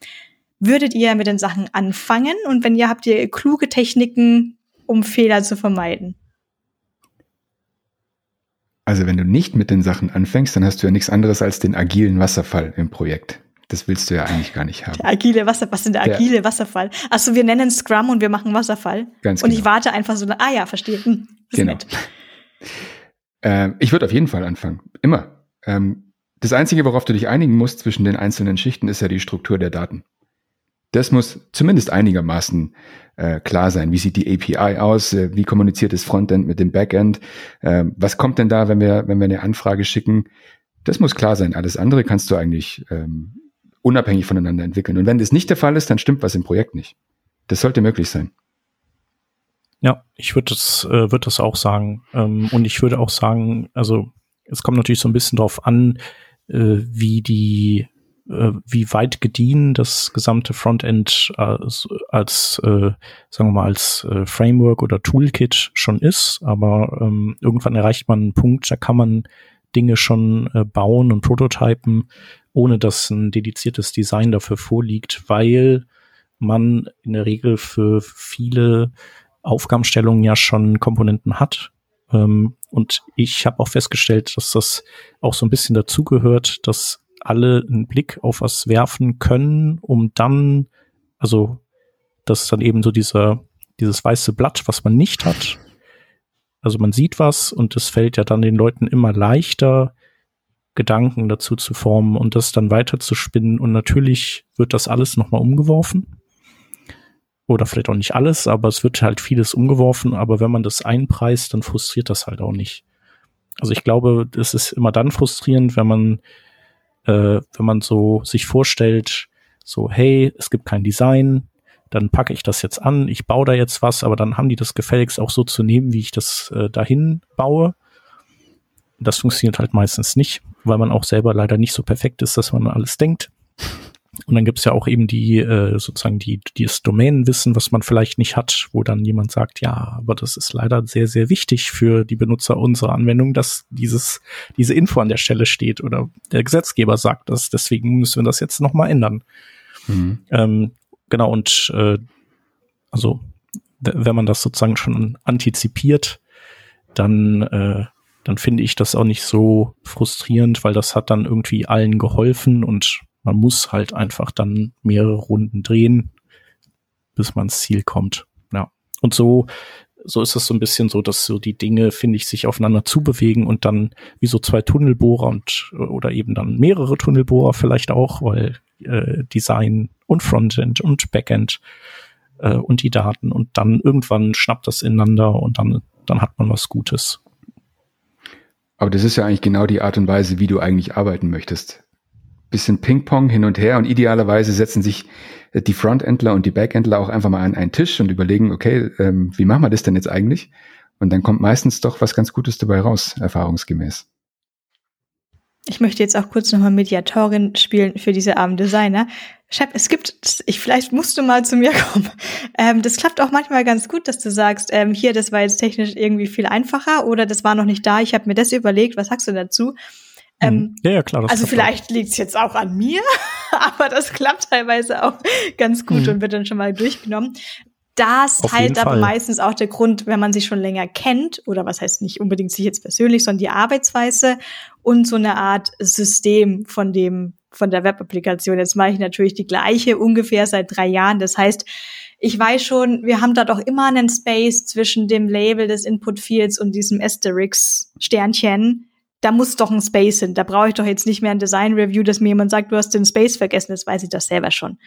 Würdet ihr mit den Sachen anfangen? Und wenn ja, habt ihr kluge Techniken, um Fehler zu vermeiden? Also wenn du nicht mit den Sachen anfängst, dann hast du ja nichts anderes als den agilen Wasserfall im Projekt. Das willst du ja eigentlich gar nicht haben. Der agile Wasserfall, was ist der agile der, Wasserfall? Achso, wir nennen Scrum und wir machen Wasserfall. Ganz genau. Und ich warte einfach so, ah ja, verstehe. Hm, genau. Ähm, ich würde auf jeden Fall anfangen. Immer. Ähm, das Einzige, worauf du dich einigen musst zwischen den einzelnen Schichten, ist ja die Struktur der Daten. Das muss zumindest einigermaßen äh, klar sein. Wie sieht die API aus? Äh, wie kommuniziert das Frontend mit dem Backend? Äh, was kommt denn da, wenn wir, wenn wir eine Anfrage schicken? Das muss klar sein. Alles andere kannst du eigentlich ähm, unabhängig voneinander entwickeln. Und wenn das nicht der Fall ist, dann stimmt was im Projekt nicht. Das sollte möglich sein. Ja, ich würde das, äh, würde das auch sagen. Ähm, und ich würde auch sagen, also es kommt natürlich so ein bisschen drauf an, äh, wie die wie weit gediehen das gesamte Frontend als, als äh, sagen wir mal, als äh, Framework oder Toolkit schon ist. Aber ähm, irgendwann erreicht man einen Punkt, da kann man Dinge schon äh, bauen und prototypen, ohne dass ein dediziertes Design dafür vorliegt, weil man in der Regel für viele Aufgabenstellungen ja schon Komponenten hat. Ähm, und ich habe auch festgestellt, dass das auch so ein bisschen dazugehört, dass alle einen Blick auf was werfen können, um dann, also das ist dann eben so dieser, dieses weiße Blatt, was man nicht hat. Also man sieht was und es fällt ja dann den Leuten immer leichter, Gedanken dazu zu formen und das dann weiter zu spinnen. Und natürlich wird das alles nochmal umgeworfen. Oder vielleicht auch nicht alles, aber es wird halt vieles umgeworfen. Aber wenn man das einpreist, dann frustriert das halt auch nicht. Also ich glaube, es ist immer dann frustrierend, wenn man äh, wenn man so sich vorstellt, so, hey, es gibt kein Design, dann packe ich das jetzt an, ich baue da jetzt was, aber dann haben die das gefälligst auch so zu nehmen, wie ich das äh, dahin baue. Das funktioniert halt meistens nicht, weil man auch selber leider nicht so perfekt ist, dass man alles denkt. Und dann gibt's ja auch eben die, äh, sozusagen die, dieses Domänenwissen, was man vielleicht nicht hat, wo dann jemand sagt, ja, aber das ist leider sehr, sehr wichtig für die Benutzer unserer Anwendung, dass dieses, diese Info an der Stelle steht oder der Gesetzgeber sagt das, deswegen müssen wir das jetzt nochmal ändern. Mhm. Ähm, genau, und äh, also wenn man das sozusagen schon antizipiert, dann, äh, dann finde ich das auch nicht so frustrierend, weil das hat dann irgendwie allen geholfen und man muss halt einfach dann mehrere Runden drehen, bis man ins Ziel kommt. Ja. Und so, so ist es so ein bisschen so, dass so die Dinge, finde ich, sich aufeinander zubewegen und dann wie so zwei Tunnelbohrer und oder eben dann mehrere Tunnelbohrer vielleicht auch, weil äh, Design und Frontend und Backend äh, und die Daten und dann irgendwann schnappt das ineinander und dann, dann hat man was Gutes. Aber das ist ja eigentlich genau die Art und Weise, wie du eigentlich arbeiten möchtest. Bisschen Ping-Pong hin und her und idealerweise setzen sich äh, die Frontendler und die Backendler auch einfach mal an einen Tisch und überlegen, okay, ähm, wie machen wir das denn jetzt eigentlich? Und dann kommt meistens doch was ganz Gutes dabei raus, erfahrungsgemäß. Ich möchte jetzt auch kurz nochmal Mediatorin spielen für diese armen Designer. Shep, es gibt, ich, vielleicht musst du mal zu mir kommen. Ähm, das klappt auch manchmal ganz gut, dass du sagst, ähm, hier, das war jetzt technisch irgendwie viel einfacher oder das war noch nicht da, ich habe mir das überlegt, was sagst du dazu? Ähm, hm. ja, ja, klar. also vielleicht liegt es jetzt auch an mir, aber das klappt teilweise auch ganz gut mhm. und wird dann schon mal durchgenommen. Das Auf halt aber Fall. meistens auch der Grund, wenn man sich schon länger kennt, oder was heißt nicht unbedingt sich jetzt persönlich, sondern die Arbeitsweise und so eine Art System von dem, von der Web-Applikation. Jetzt mache ich natürlich die gleiche ungefähr seit drei Jahren. Das heißt, ich weiß schon, wir haben da doch immer einen Space zwischen dem Label des Input Fields und diesem Asterix Sternchen. Da muss doch ein Space hin. Da brauche ich doch jetzt nicht mehr ein Design Review, dass mir jemand sagt, du hast den Space vergessen. Das weiß ich doch selber schon.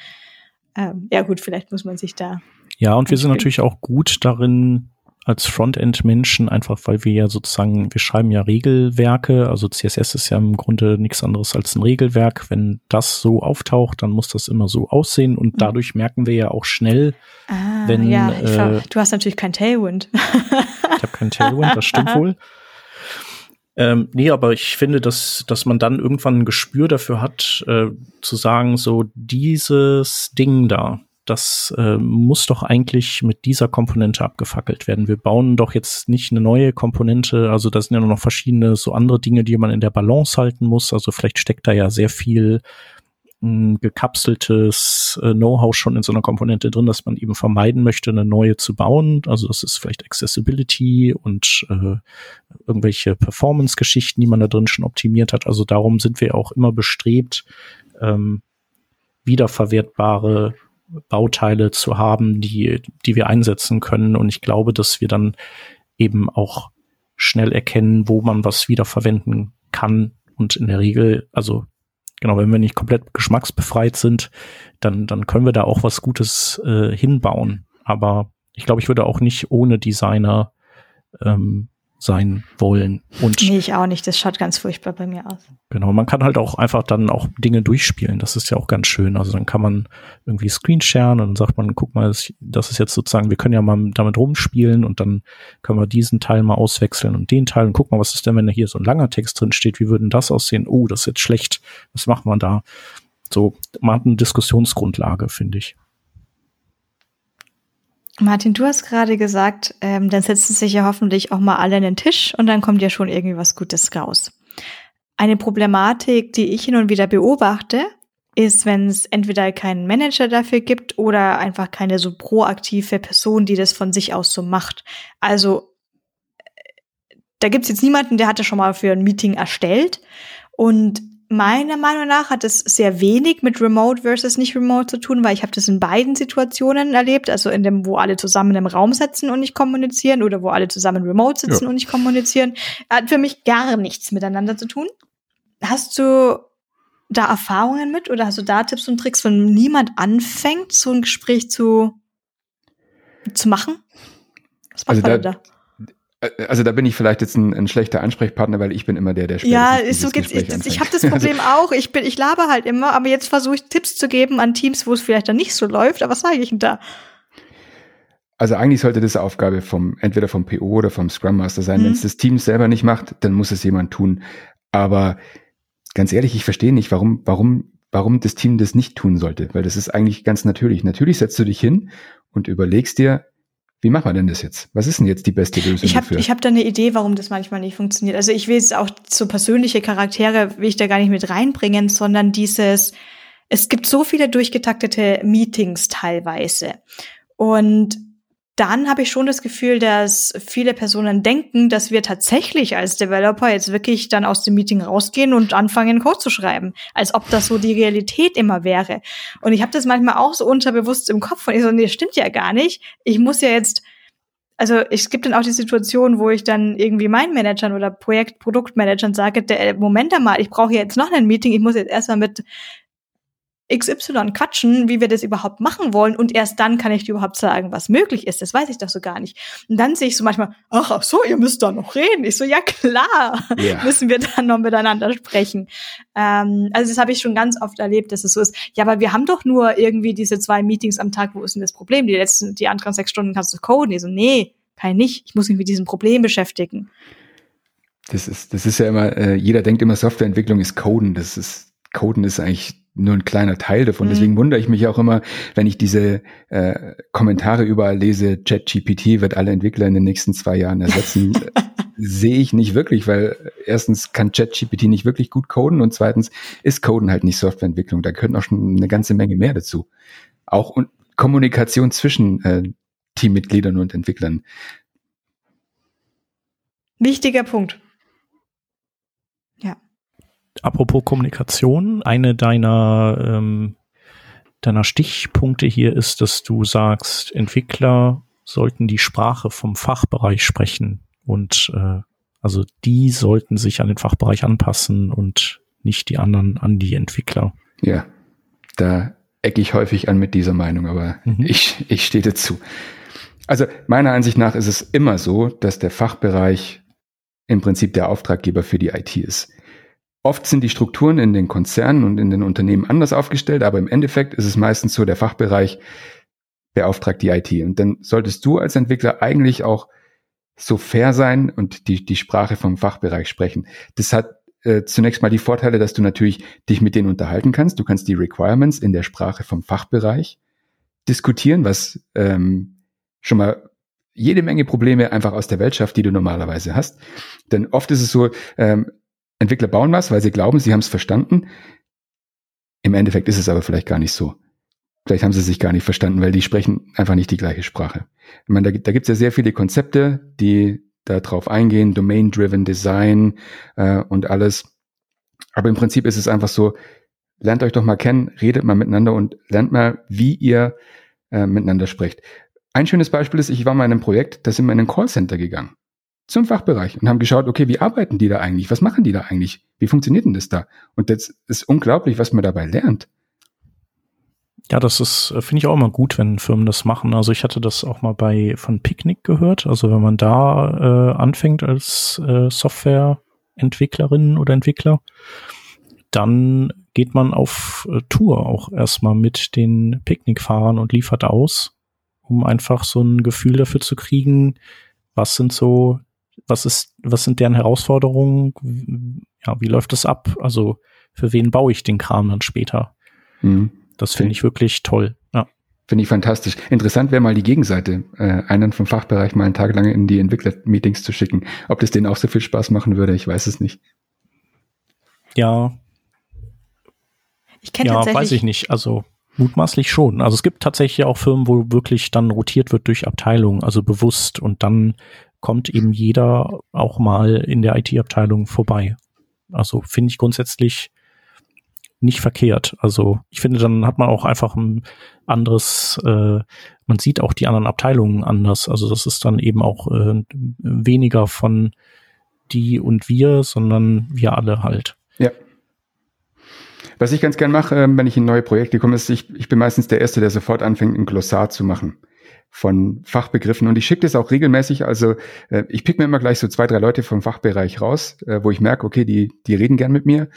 Ähm, ja gut, vielleicht muss man sich da ja, und wir sind natürlich auch gut darin, als Frontend-Menschen, einfach weil wir ja sozusagen, wir schreiben ja Regelwerke, also CSS ist ja im Grunde nichts anderes als ein Regelwerk. Wenn das so auftaucht, dann muss das immer so aussehen und mhm. dadurch merken wir ja auch schnell, ah, wenn. Ja, äh, du hast natürlich kein Tailwind. ich habe kein Tailwind, das stimmt wohl. Ähm, nee, aber ich finde, dass, dass man dann irgendwann ein Gespür dafür hat, äh, zu sagen, so dieses Ding da, das äh, muss doch eigentlich mit dieser Komponente abgefackelt werden. Wir bauen doch jetzt nicht eine neue Komponente, also da sind ja noch verschiedene so andere Dinge, die man in der Balance halten muss. Also vielleicht steckt da ja sehr viel hm, gekapseltes äh, Know-how schon in so einer Komponente drin, dass man eben vermeiden möchte, eine neue zu bauen. Also das ist vielleicht Accessibility und äh, irgendwelche Performance-Geschichten, die man da drin schon optimiert hat. Also darum sind wir auch immer bestrebt, ähm, wiederverwertbare Bauteile zu haben, die, die wir einsetzen können. Und ich glaube, dass wir dann eben auch schnell erkennen, wo man was wiederverwenden kann. Und in der Regel, also genau, wenn wir nicht komplett geschmacksbefreit sind, dann, dann können wir da auch was Gutes äh, hinbauen. Aber ich glaube, ich würde auch nicht ohne Designer ähm, sein wollen. Und nee, ich auch nicht. Das schaut ganz furchtbar bei mir aus. Genau, man kann halt auch einfach dann auch Dinge durchspielen. Das ist ja auch ganz schön. Also dann kann man irgendwie Screensharen und dann sagt man, guck mal, das ist jetzt sozusagen, wir können ja mal damit rumspielen und dann können wir diesen Teil mal auswechseln und den Teil und guck mal, was ist denn, wenn da hier so ein langer Text drin steht, wie würden das aussehen? Oh, das ist jetzt schlecht. Was macht man da? So, man hat eine Diskussionsgrundlage, finde ich. Martin, du hast gerade gesagt, ähm, dann setzen sich ja hoffentlich auch mal alle an den Tisch und dann kommt ja schon irgendwie was Gutes raus. Eine Problematik, die ich hin und wieder beobachte, ist, wenn es entweder keinen Manager dafür gibt oder einfach keine so proaktive Person, die das von sich aus so macht. Also äh, da gibt's jetzt niemanden, der hatte schon mal für ein Meeting erstellt und meiner Meinung nach hat es sehr wenig mit Remote versus nicht Remote zu tun, weil ich habe das in beiden Situationen erlebt, also in dem, wo alle zusammen im Raum sitzen und nicht kommunizieren oder wo alle zusammen remote sitzen ja. und nicht kommunizieren, hat für mich gar nichts miteinander zu tun. Hast du da Erfahrungen mit oder hast du da Tipps und Tricks, wenn niemand anfängt, so ein Gespräch zu, zu machen? Was macht also da, da? Also da bin ich vielleicht jetzt ein, ein, schlechter Ansprechpartner, weil ich bin immer der, der spricht. Ja, ist so geht's. Ich, ich habe das Problem also, auch. Ich bin, ich laber halt immer, aber jetzt versuche ich Tipps zu geben an Teams, wo es vielleicht dann nicht so läuft. Aber was sage ich denn da? Also eigentlich sollte das Aufgabe vom entweder vom PO oder vom Scrum Master sein. Mhm. Wenn es das Team selber nicht macht, dann muss es jemand tun. Aber ganz ehrlich, ich verstehe nicht, warum, warum warum das Team das nicht tun sollte, weil das ist eigentlich ganz natürlich. Natürlich setzt du dich hin und überlegst dir, wie machen wir denn das jetzt? Was ist denn jetzt die beste Lösung ich hab, dafür? Ich habe da eine Idee, warum das manchmal nicht funktioniert. Also ich will jetzt auch so persönliche Charaktere, will ich da gar nicht mit reinbringen, sondern dieses, es gibt so viele durchgetaktete Meetings teilweise. Und dann habe ich schon das Gefühl, dass viele Personen denken, dass wir tatsächlich als Developer jetzt wirklich dann aus dem Meeting rausgehen und anfangen, Code zu schreiben. Als ob das so die Realität immer wäre. Und ich habe das manchmal auch so unterbewusst im Kopf und ich so, nee, stimmt ja gar nicht. Ich muss ja jetzt also es gibt dann auch die Situation, wo ich dann irgendwie meinen Managern oder Projekt, Produktmanagern sage, der, Moment einmal, ich brauche jetzt noch ein Meeting, ich muss jetzt erstmal mit XY quatschen, wie wir das überhaupt machen wollen und erst dann kann ich dir überhaupt sagen, was möglich ist. Das weiß ich doch so gar nicht. Und dann sehe ich so manchmal, ach, ach so, ihr müsst da noch reden. Ich so, ja klar, ja. müssen wir dann noch miteinander sprechen. Ähm, also das habe ich schon ganz oft erlebt, dass es so ist. Ja, aber wir haben doch nur irgendwie diese zwei Meetings am Tag. Wo ist denn das Problem? Die letzten, die anderen sechs Stunden kannst du coden. Ich so, nee, kann ich nicht. Ich muss mich mit diesem Problem beschäftigen. Das ist, das ist ja immer, äh, jeder denkt immer, Softwareentwicklung ist Coden. Das ist, Coden ist eigentlich nur ein kleiner Teil davon. Mhm. Deswegen wundere ich mich auch immer, wenn ich diese äh, Kommentare überall lese, ChatGPT wird alle Entwickler in den nächsten zwei Jahren ersetzen. Sehe ich nicht wirklich, weil erstens kann ChatGPT nicht wirklich gut coden und zweitens ist Coden halt nicht Softwareentwicklung. Da gehört noch schon eine ganze Menge mehr dazu. Auch und Kommunikation zwischen äh, Teammitgliedern und Entwicklern. Wichtiger Punkt. Apropos Kommunikation, eine deiner, ähm, deiner Stichpunkte hier ist, dass du sagst, Entwickler sollten die Sprache vom Fachbereich sprechen und äh, also die sollten sich an den Fachbereich anpassen und nicht die anderen an die Entwickler. Ja, da ecke ich häufig an mit dieser Meinung, aber mhm. ich, ich stehe dazu. Also meiner Ansicht nach ist es immer so, dass der Fachbereich im Prinzip der Auftraggeber für die IT ist. Oft sind die Strukturen in den Konzernen und in den Unternehmen anders aufgestellt, aber im Endeffekt ist es meistens so, der Fachbereich beauftragt die IT. Und dann solltest du als Entwickler eigentlich auch so fair sein und die, die Sprache vom Fachbereich sprechen. Das hat äh, zunächst mal die Vorteile, dass du natürlich dich mit denen unterhalten kannst. Du kannst die Requirements in der Sprache vom Fachbereich diskutieren, was ähm, schon mal jede Menge Probleme einfach aus der Welt schafft, die du normalerweise hast. Denn oft ist es so, ähm, Entwickler bauen was, weil sie glauben, sie haben es verstanden. Im Endeffekt ist es aber vielleicht gar nicht so. Vielleicht haben sie sich gar nicht verstanden, weil die sprechen einfach nicht die gleiche Sprache. Ich meine, da, da gibt es ja sehr viele Konzepte, die da drauf eingehen, Domain-Driven Design äh, und alles. Aber im Prinzip ist es einfach so, lernt euch doch mal kennen, redet mal miteinander und lernt mal, wie ihr äh, miteinander sprecht. Ein schönes Beispiel ist, ich war mal in einem Projekt, da sind wir in ein Callcenter gegangen zum Fachbereich und haben geschaut, okay, wie arbeiten die da eigentlich? Was machen die da eigentlich? Wie funktioniert denn das da? Und das ist unglaublich, was man dabei lernt. Ja, das ist, äh, finde ich auch immer gut, wenn Firmen das machen. Also ich hatte das auch mal bei von Picnic gehört. Also wenn man da äh, anfängt als äh, Softwareentwicklerin oder Entwickler, dann geht man auf äh, Tour auch erstmal mit den Picknickfahrern und liefert aus, um einfach so ein Gefühl dafür zu kriegen, was sind so was ist, was sind deren Herausforderungen? Ja, wie läuft das ab? Also für wen baue ich den Kram dann später? Mhm. Das finde ich wirklich toll. Ja. Finde ich fantastisch. Interessant wäre mal die Gegenseite, äh, einen vom Fachbereich mal einen Tag lang in die Entwickler-Meetings zu schicken. Ob das denen auch so viel Spaß machen würde, ich weiß es nicht. Ja. Ich kenne ja, tatsächlich. weiß ich nicht. Also mutmaßlich schon. Also es gibt tatsächlich auch Firmen, wo wirklich dann rotiert wird durch Abteilungen, also bewusst und dann kommt eben jeder auch mal in der IT-Abteilung vorbei. Also finde ich grundsätzlich nicht verkehrt. Also ich finde, dann hat man auch einfach ein anderes, äh, man sieht auch die anderen Abteilungen anders. Also das ist dann eben auch äh, weniger von die und wir, sondern wir alle halt. Ja. Was ich ganz gern mache, äh, wenn ich in neue Projekte komme, ist, ich, ich bin meistens der Erste, der sofort anfängt, ein Glossar zu machen von Fachbegriffen und ich schicke das auch regelmäßig. Also äh, ich pick mir immer gleich so zwei, drei Leute vom Fachbereich raus, äh, wo ich merke, okay, die, die reden gern mit mir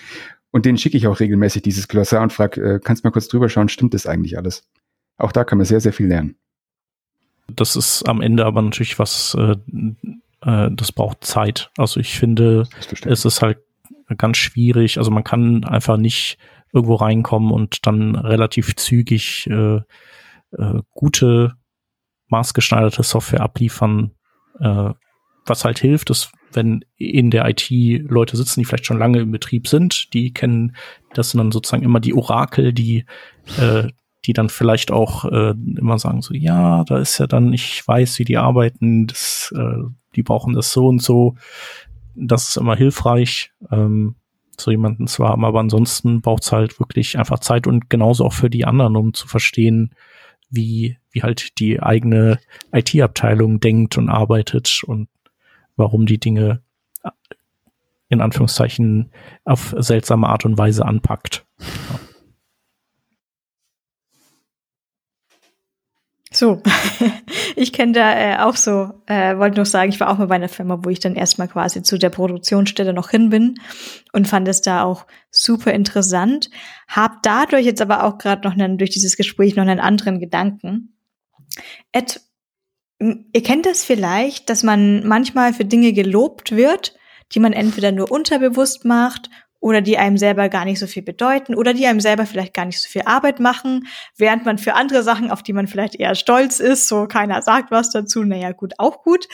und denen schicke ich auch regelmäßig dieses Glossar und frage, äh, kannst du mal kurz drüber schauen, stimmt das eigentlich alles? Auch da kann man sehr, sehr viel lernen. Das ist am Ende aber natürlich was, äh, äh, das braucht Zeit. Also ich finde, es ist halt ganz schwierig. Also man kann einfach nicht irgendwo reinkommen und dann relativ zügig äh, äh, gute maßgeschneiderte Software abliefern. Äh, was halt hilft, ist, wenn in der IT Leute sitzen, die vielleicht schon lange im Betrieb sind, die kennen, das sind dann sozusagen immer die Orakel, die äh, die dann vielleicht auch äh, immer sagen so, ja, da ist ja dann, ich weiß, wie die arbeiten, das, äh, die brauchen das so und so. Das ist immer hilfreich, ähm, so jemanden zu haben, aber ansonsten braucht es halt wirklich einfach Zeit und genauso auch für die anderen, um zu verstehen, wie, wie halt die eigene IT-Abteilung denkt und arbeitet und warum die Dinge äh, in Anführungszeichen auf seltsame Art und Weise anpackt. Ja. So, ich kenne da äh, auch so, äh, wollte nur sagen, ich war auch mal bei einer Firma, wo ich dann erstmal quasi zu der Produktionsstelle noch hin bin und fand es da auch super interessant. Hab dadurch jetzt aber auch gerade noch einen, durch dieses Gespräch noch einen anderen Gedanken. Et, ihr kennt das vielleicht, dass man manchmal für Dinge gelobt wird, die man entweder nur unterbewusst macht oder die einem selber gar nicht so viel bedeuten oder die einem selber vielleicht gar nicht so viel Arbeit machen, während man für andere Sachen, auf die man vielleicht eher stolz ist, so keiner sagt was dazu, naja, gut, auch gut.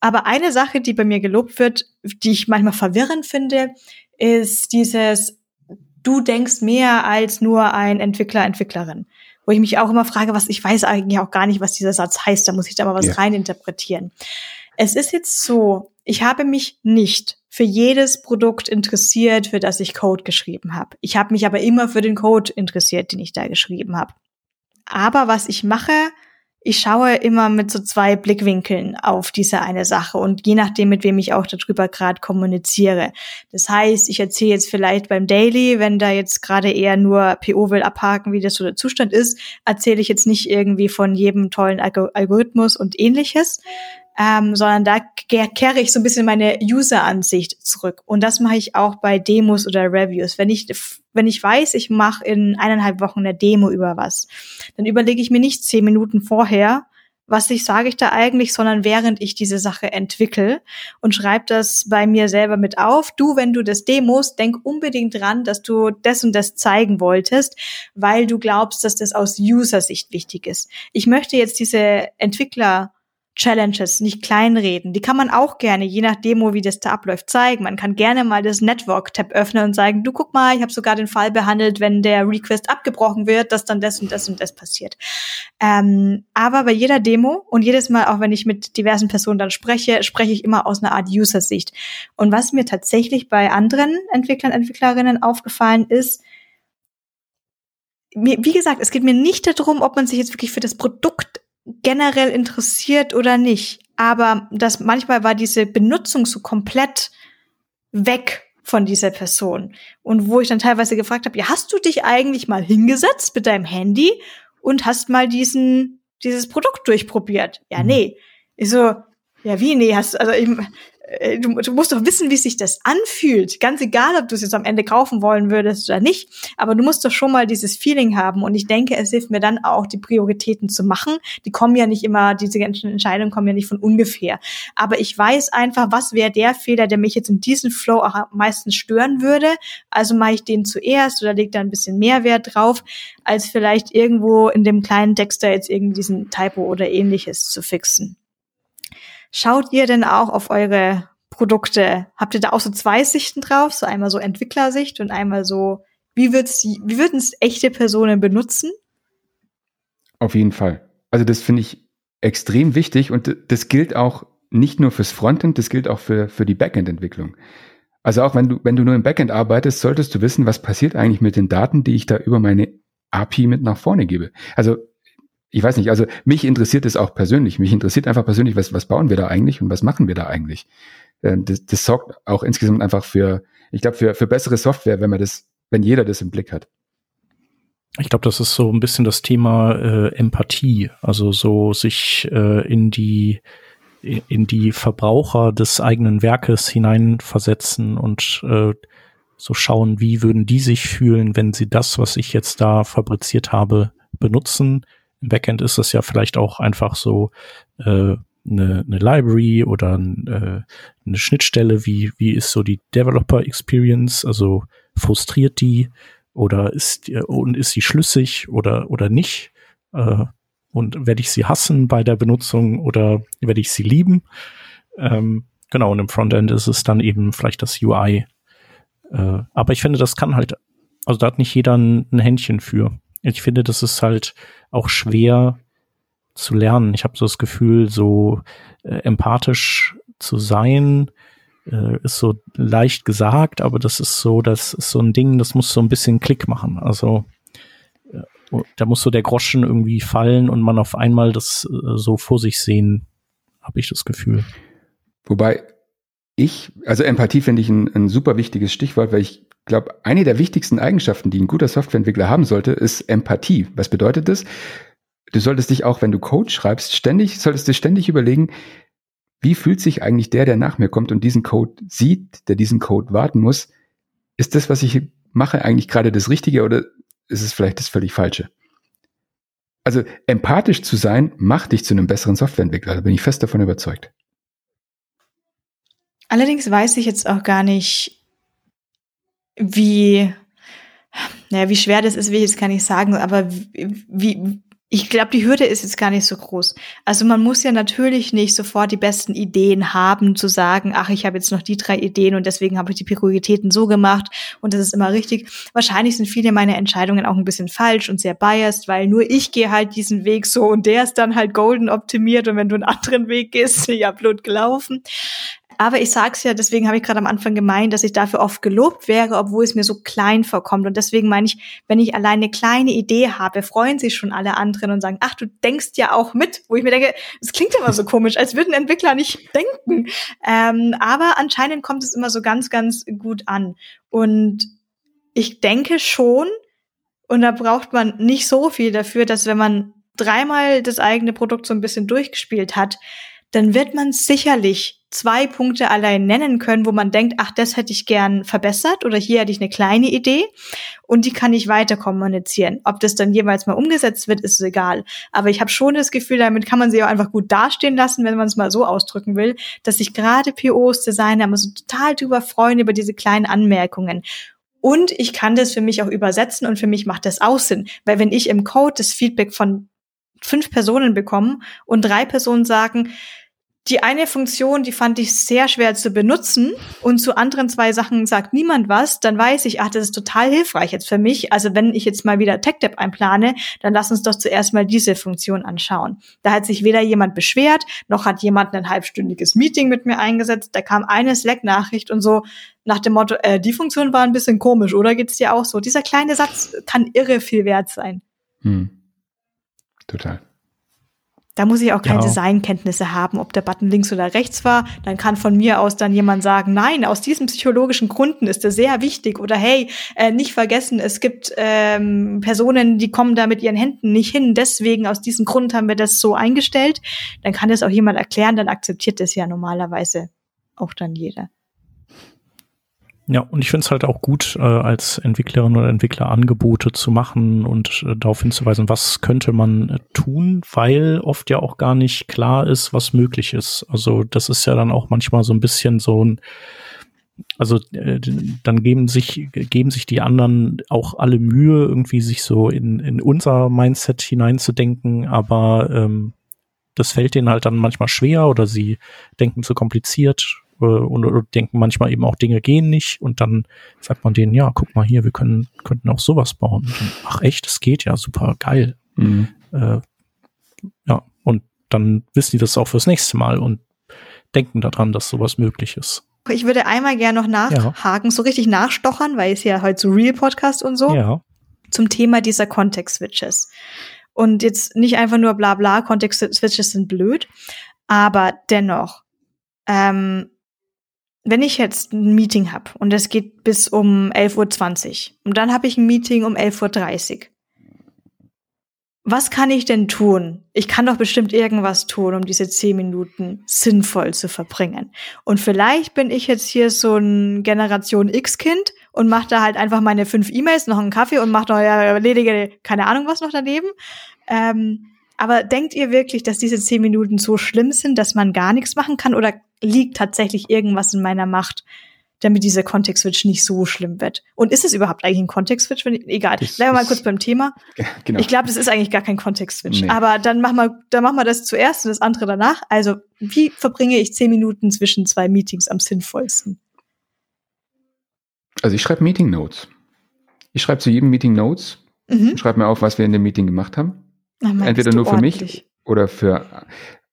Aber eine Sache, die bei mir gelobt wird, die ich manchmal verwirrend finde, ist dieses, du denkst mehr als nur ein Entwickler, Entwicklerin. Wo ich mich auch immer frage, was ich weiß eigentlich auch gar nicht, was dieser Satz heißt, da muss ich da mal was ja. reininterpretieren. Es ist jetzt so, ich habe mich nicht für jedes Produkt interessiert, für das ich Code geschrieben habe. Ich habe mich aber immer für den Code interessiert, den ich da geschrieben habe. Aber was ich mache, ich schaue immer mit so zwei Blickwinkeln auf diese eine Sache und je nachdem, mit wem ich auch darüber gerade kommuniziere. Das heißt, ich erzähle jetzt vielleicht beim Daily, wenn da jetzt gerade eher nur PO will abhaken, wie das so der Zustand ist, erzähle ich jetzt nicht irgendwie von jedem tollen Algorithmus und ähnliches, ähm, sondern da kehre ich so ein bisschen meine User-Ansicht zurück. Und das mache ich auch bei Demos oder Reviews. Wenn ich, wenn ich weiß, ich mache in eineinhalb Wochen eine Demo über was, dann überlege ich mir nicht zehn Minuten vorher, was ich sage ich da eigentlich, sondern während ich diese Sache entwickle und schreibe das bei mir selber mit auf. Du, wenn du das demos, denk unbedingt dran, dass du das und das zeigen wolltest, weil du glaubst, dass das aus User-Sicht wichtig ist. Ich möchte jetzt diese Entwickler Challenges nicht kleinreden. Die kann man auch gerne, je nach Demo, wie das da abläuft, zeigen. Man kann gerne mal das Network-Tab öffnen und sagen, du guck mal, ich habe sogar den Fall behandelt, wenn der Request abgebrochen wird, dass dann das und das und das passiert. Ähm, aber bei jeder Demo und jedes Mal, auch wenn ich mit diversen Personen dann spreche, spreche ich immer aus einer Art User-Sicht. Und was mir tatsächlich bei anderen Entwicklern, Entwicklerinnen aufgefallen ist, wie gesagt, es geht mir nicht darum, ob man sich jetzt wirklich für das Produkt generell interessiert oder nicht. Aber das manchmal war diese Benutzung so komplett weg von dieser Person. Und wo ich dann teilweise gefragt habe, ja, hast du dich eigentlich mal hingesetzt mit deinem Handy und hast mal diesen, dieses Produkt durchprobiert? Ja, mhm. nee. Ich so, ja, wie? Nee, hast, also ich, du, du musst doch wissen, wie sich das anfühlt. Ganz egal, ob du es jetzt am Ende kaufen wollen würdest oder nicht. Aber du musst doch schon mal dieses Feeling haben. Und ich denke, es hilft mir dann auch, die Prioritäten zu machen. Die kommen ja nicht immer, diese ganzen Entscheidungen kommen ja nicht von ungefähr. Aber ich weiß einfach, was wäre der Fehler, der mich jetzt in diesem Flow auch am meisten stören würde. Also mache ich den zuerst oder lege da ein bisschen mehr Wert drauf, als vielleicht irgendwo in dem kleinen Text da jetzt irgendwie diesen Typo oder ähnliches zu fixen. Schaut ihr denn auch auf eure Produkte? Habt ihr da auch so zwei Sichten drauf? So einmal so Entwicklersicht und einmal so, wie wie würden es echte Personen benutzen? Auf jeden Fall. Also das finde ich extrem wichtig und das gilt auch nicht nur fürs Frontend, das gilt auch für, für die Backend-Entwicklung. Also auch wenn du, wenn du nur im Backend arbeitest, solltest du wissen, was passiert eigentlich mit den Daten, die ich da über meine API mit nach vorne gebe. Also ich weiß nicht, also mich interessiert es auch persönlich. Mich interessiert einfach persönlich, was, was bauen wir da eigentlich und was machen wir da eigentlich. Ähm, das, das sorgt auch insgesamt einfach für, ich glaube, für, für bessere Software, wenn man das, wenn jeder das im Blick hat. Ich glaube, das ist so ein bisschen das Thema äh, Empathie, also so sich äh, in die in die Verbraucher des eigenen Werkes hineinversetzen und äh, so schauen, wie würden die sich fühlen, wenn sie das, was ich jetzt da fabriziert habe, benutzen im Backend ist das ja vielleicht auch einfach so äh, eine, eine Library oder äh, eine Schnittstelle, wie, wie ist so die Developer Experience, also frustriert die oder ist und ist sie schlüssig oder oder nicht äh, und werde ich sie hassen bei der Benutzung oder werde ich sie lieben? Ähm, genau und im Frontend ist es dann eben vielleicht das UI. Äh, aber ich finde, das kann halt, also da hat nicht jeder ein, ein Händchen für. Ich finde, das ist halt auch schwer zu lernen. Ich habe so das Gefühl, so äh, empathisch zu sein, äh, ist so leicht gesagt, aber das ist so, das ist so ein Ding, das muss so ein bisschen Klick machen. Also äh, da muss so der Groschen irgendwie fallen und man auf einmal das äh, so vor sich sehen, habe ich das Gefühl. Wobei ich, also Empathie finde ich ein, ein super wichtiges Stichwort, weil ich glaube, eine der wichtigsten Eigenschaften, die ein guter Softwareentwickler haben sollte, ist Empathie. Was bedeutet das? Du solltest dich auch, wenn du Code schreibst, ständig, solltest du ständig überlegen, wie fühlt sich eigentlich der, der nach mir kommt und diesen Code sieht, der diesen Code warten muss, ist das, was ich mache, eigentlich gerade das Richtige oder ist es vielleicht das völlig Falsche? Also empathisch zu sein, macht dich zu einem besseren Softwareentwickler, da bin ich fest davon überzeugt. Allerdings weiß ich jetzt auch gar nicht, wie, naja, wie schwer das ist, will ich jetzt gar nicht sagen, aber wie, ich glaube, die Hürde ist jetzt gar nicht so groß. Also man muss ja natürlich nicht sofort die besten Ideen haben, zu sagen, ach, ich habe jetzt noch die drei Ideen und deswegen habe ich die Prioritäten so gemacht und das ist immer richtig. Wahrscheinlich sind viele meiner Entscheidungen auch ein bisschen falsch und sehr biased, weil nur ich gehe halt diesen Weg so und der ist dann halt golden optimiert und wenn du einen anderen Weg gehst, ja, blöd gelaufen. Aber ich sag's ja, deswegen habe ich gerade am Anfang gemeint, dass ich dafür oft gelobt wäre, obwohl es mir so klein vorkommt. Und deswegen meine ich, wenn ich alleine eine kleine Idee habe, freuen sich schon alle anderen und sagen, ach, du denkst ja auch mit. Wo ich mir denke, es klingt immer so komisch, als würden Entwickler nicht denken. Ähm, aber anscheinend kommt es immer so ganz, ganz gut an. Und ich denke schon, und da braucht man nicht so viel dafür, dass wenn man dreimal das eigene Produkt so ein bisschen durchgespielt hat, dann wird man sicherlich zwei Punkte allein nennen können, wo man denkt, ach, das hätte ich gern verbessert oder hier hätte ich eine kleine Idee und die kann ich weiter kommunizieren. Ob das dann jeweils mal umgesetzt wird, ist egal. Aber ich habe schon das Gefühl, damit kann man sie auch einfach gut dastehen lassen, wenn man es mal so ausdrücken will, dass sich gerade POs, Designer immer so total drüber freuen über diese kleinen Anmerkungen. Und ich kann das für mich auch übersetzen und für mich macht das auch Sinn. Weil wenn ich im Code das Feedback von fünf Personen bekomme und drei Personen sagen, die eine Funktion, die fand ich sehr schwer zu benutzen und zu anderen zwei Sachen sagt niemand was, dann weiß ich, ach, das ist total hilfreich jetzt für mich. Also wenn ich jetzt mal wieder TechDev einplane, dann lass uns doch zuerst mal diese Funktion anschauen. Da hat sich weder jemand beschwert, noch hat jemand ein halbstündiges Meeting mit mir eingesetzt. Da kam eine Slack-Nachricht und so nach dem Motto, äh, die Funktion war ein bisschen komisch, oder geht's dir auch so? Dieser kleine Satz kann irre viel wert sein. Hm. Total. Da muss ich auch keine ja. Designkenntnisse haben, ob der Button links oder rechts war. Dann kann von mir aus dann jemand sagen, nein, aus diesen psychologischen Gründen ist er sehr wichtig. Oder hey, äh, nicht vergessen, es gibt ähm, Personen, die kommen da mit ihren Händen nicht hin. Deswegen aus diesem Grund haben wir das so eingestellt. Dann kann das auch jemand erklären, dann akzeptiert das ja normalerweise auch dann jeder. Ja, und ich finde es halt auch gut, äh, als Entwicklerin oder Entwickler Angebote zu machen und äh, darauf hinzuweisen, was könnte man äh, tun, weil oft ja auch gar nicht klar ist, was möglich ist. Also das ist ja dann auch manchmal so ein bisschen so ein, also äh, dann geben sich geben sich die anderen auch alle Mühe, irgendwie sich so in, in unser Mindset hineinzudenken, aber ähm, das fällt denen halt dann manchmal schwer oder sie denken zu kompliziert äh, und, und denken manchmal eben auch Dinge gehen nicht und dann sagt man denen, ja, guck mal hier, wir können, könnten auch sowas bauen. Dann, ach echt, es geht ja, super geil. Mhm. Äh, ja, und dann wissen die das auch fürs nächste Mal und denken daran, dass sowas möglich ist. Ich würde einmal gerne noch nachhaken, ja. so richtig nachstochern, weil es ja heute so Real-Podcast und so. Ja. Zum Thema dieser Context-Switches. Und jetzt nicht einfach nur bla bla, Context-Switches sind blöd, aber dennoch, ähm, wenn ich jetzt ein Meeting habe und es geht bis um 11.20 Uhr und dann habe ich ein Meeting um 11.30 Uhr. Was kann ich denn tun? Ich kann doch bestimmt irgendwas tun, um diese zehn Minuten sinnvoll zu verbringen. Und vielleicht bin ich jetzt hier so ein Generation X-Kind und mache da halt einfach meine fünf E-Mails, noch einen Kaffee und mache noch ja, erledige keine Ahnung was noch daneben. Ähm, aber denkt ihr wirklich, dass diese zehn Minuten so schlimm sind, dass man gar nichts machen kann? Oder liegt tatsächlich irgendwas in meiner Macht, damit dieser Kontext-Switch nicht so schlimm wird. Und ist es überhaupt eigentlich ein Kontext-Switch? Egal. Bleiben wir mal kurz beim Thema. Genau. Ich glaube, das ist eigentlich gar kein Kontext-Switch. Nee. Aber dann machen wir, dann machen wir das zuerst und das andere danach. Also, wie verbringe ich zehn Minuten zwischen zwei Meetings am sinnvollsten? also ich schreibe Meeting Notes. Ich schreibe zu jedem Meeting Notes, Mhm. schreibe mir auf, was wir in dem Meeting gemacht haben. Mann, Entweder nur für mich ordentlich. oder für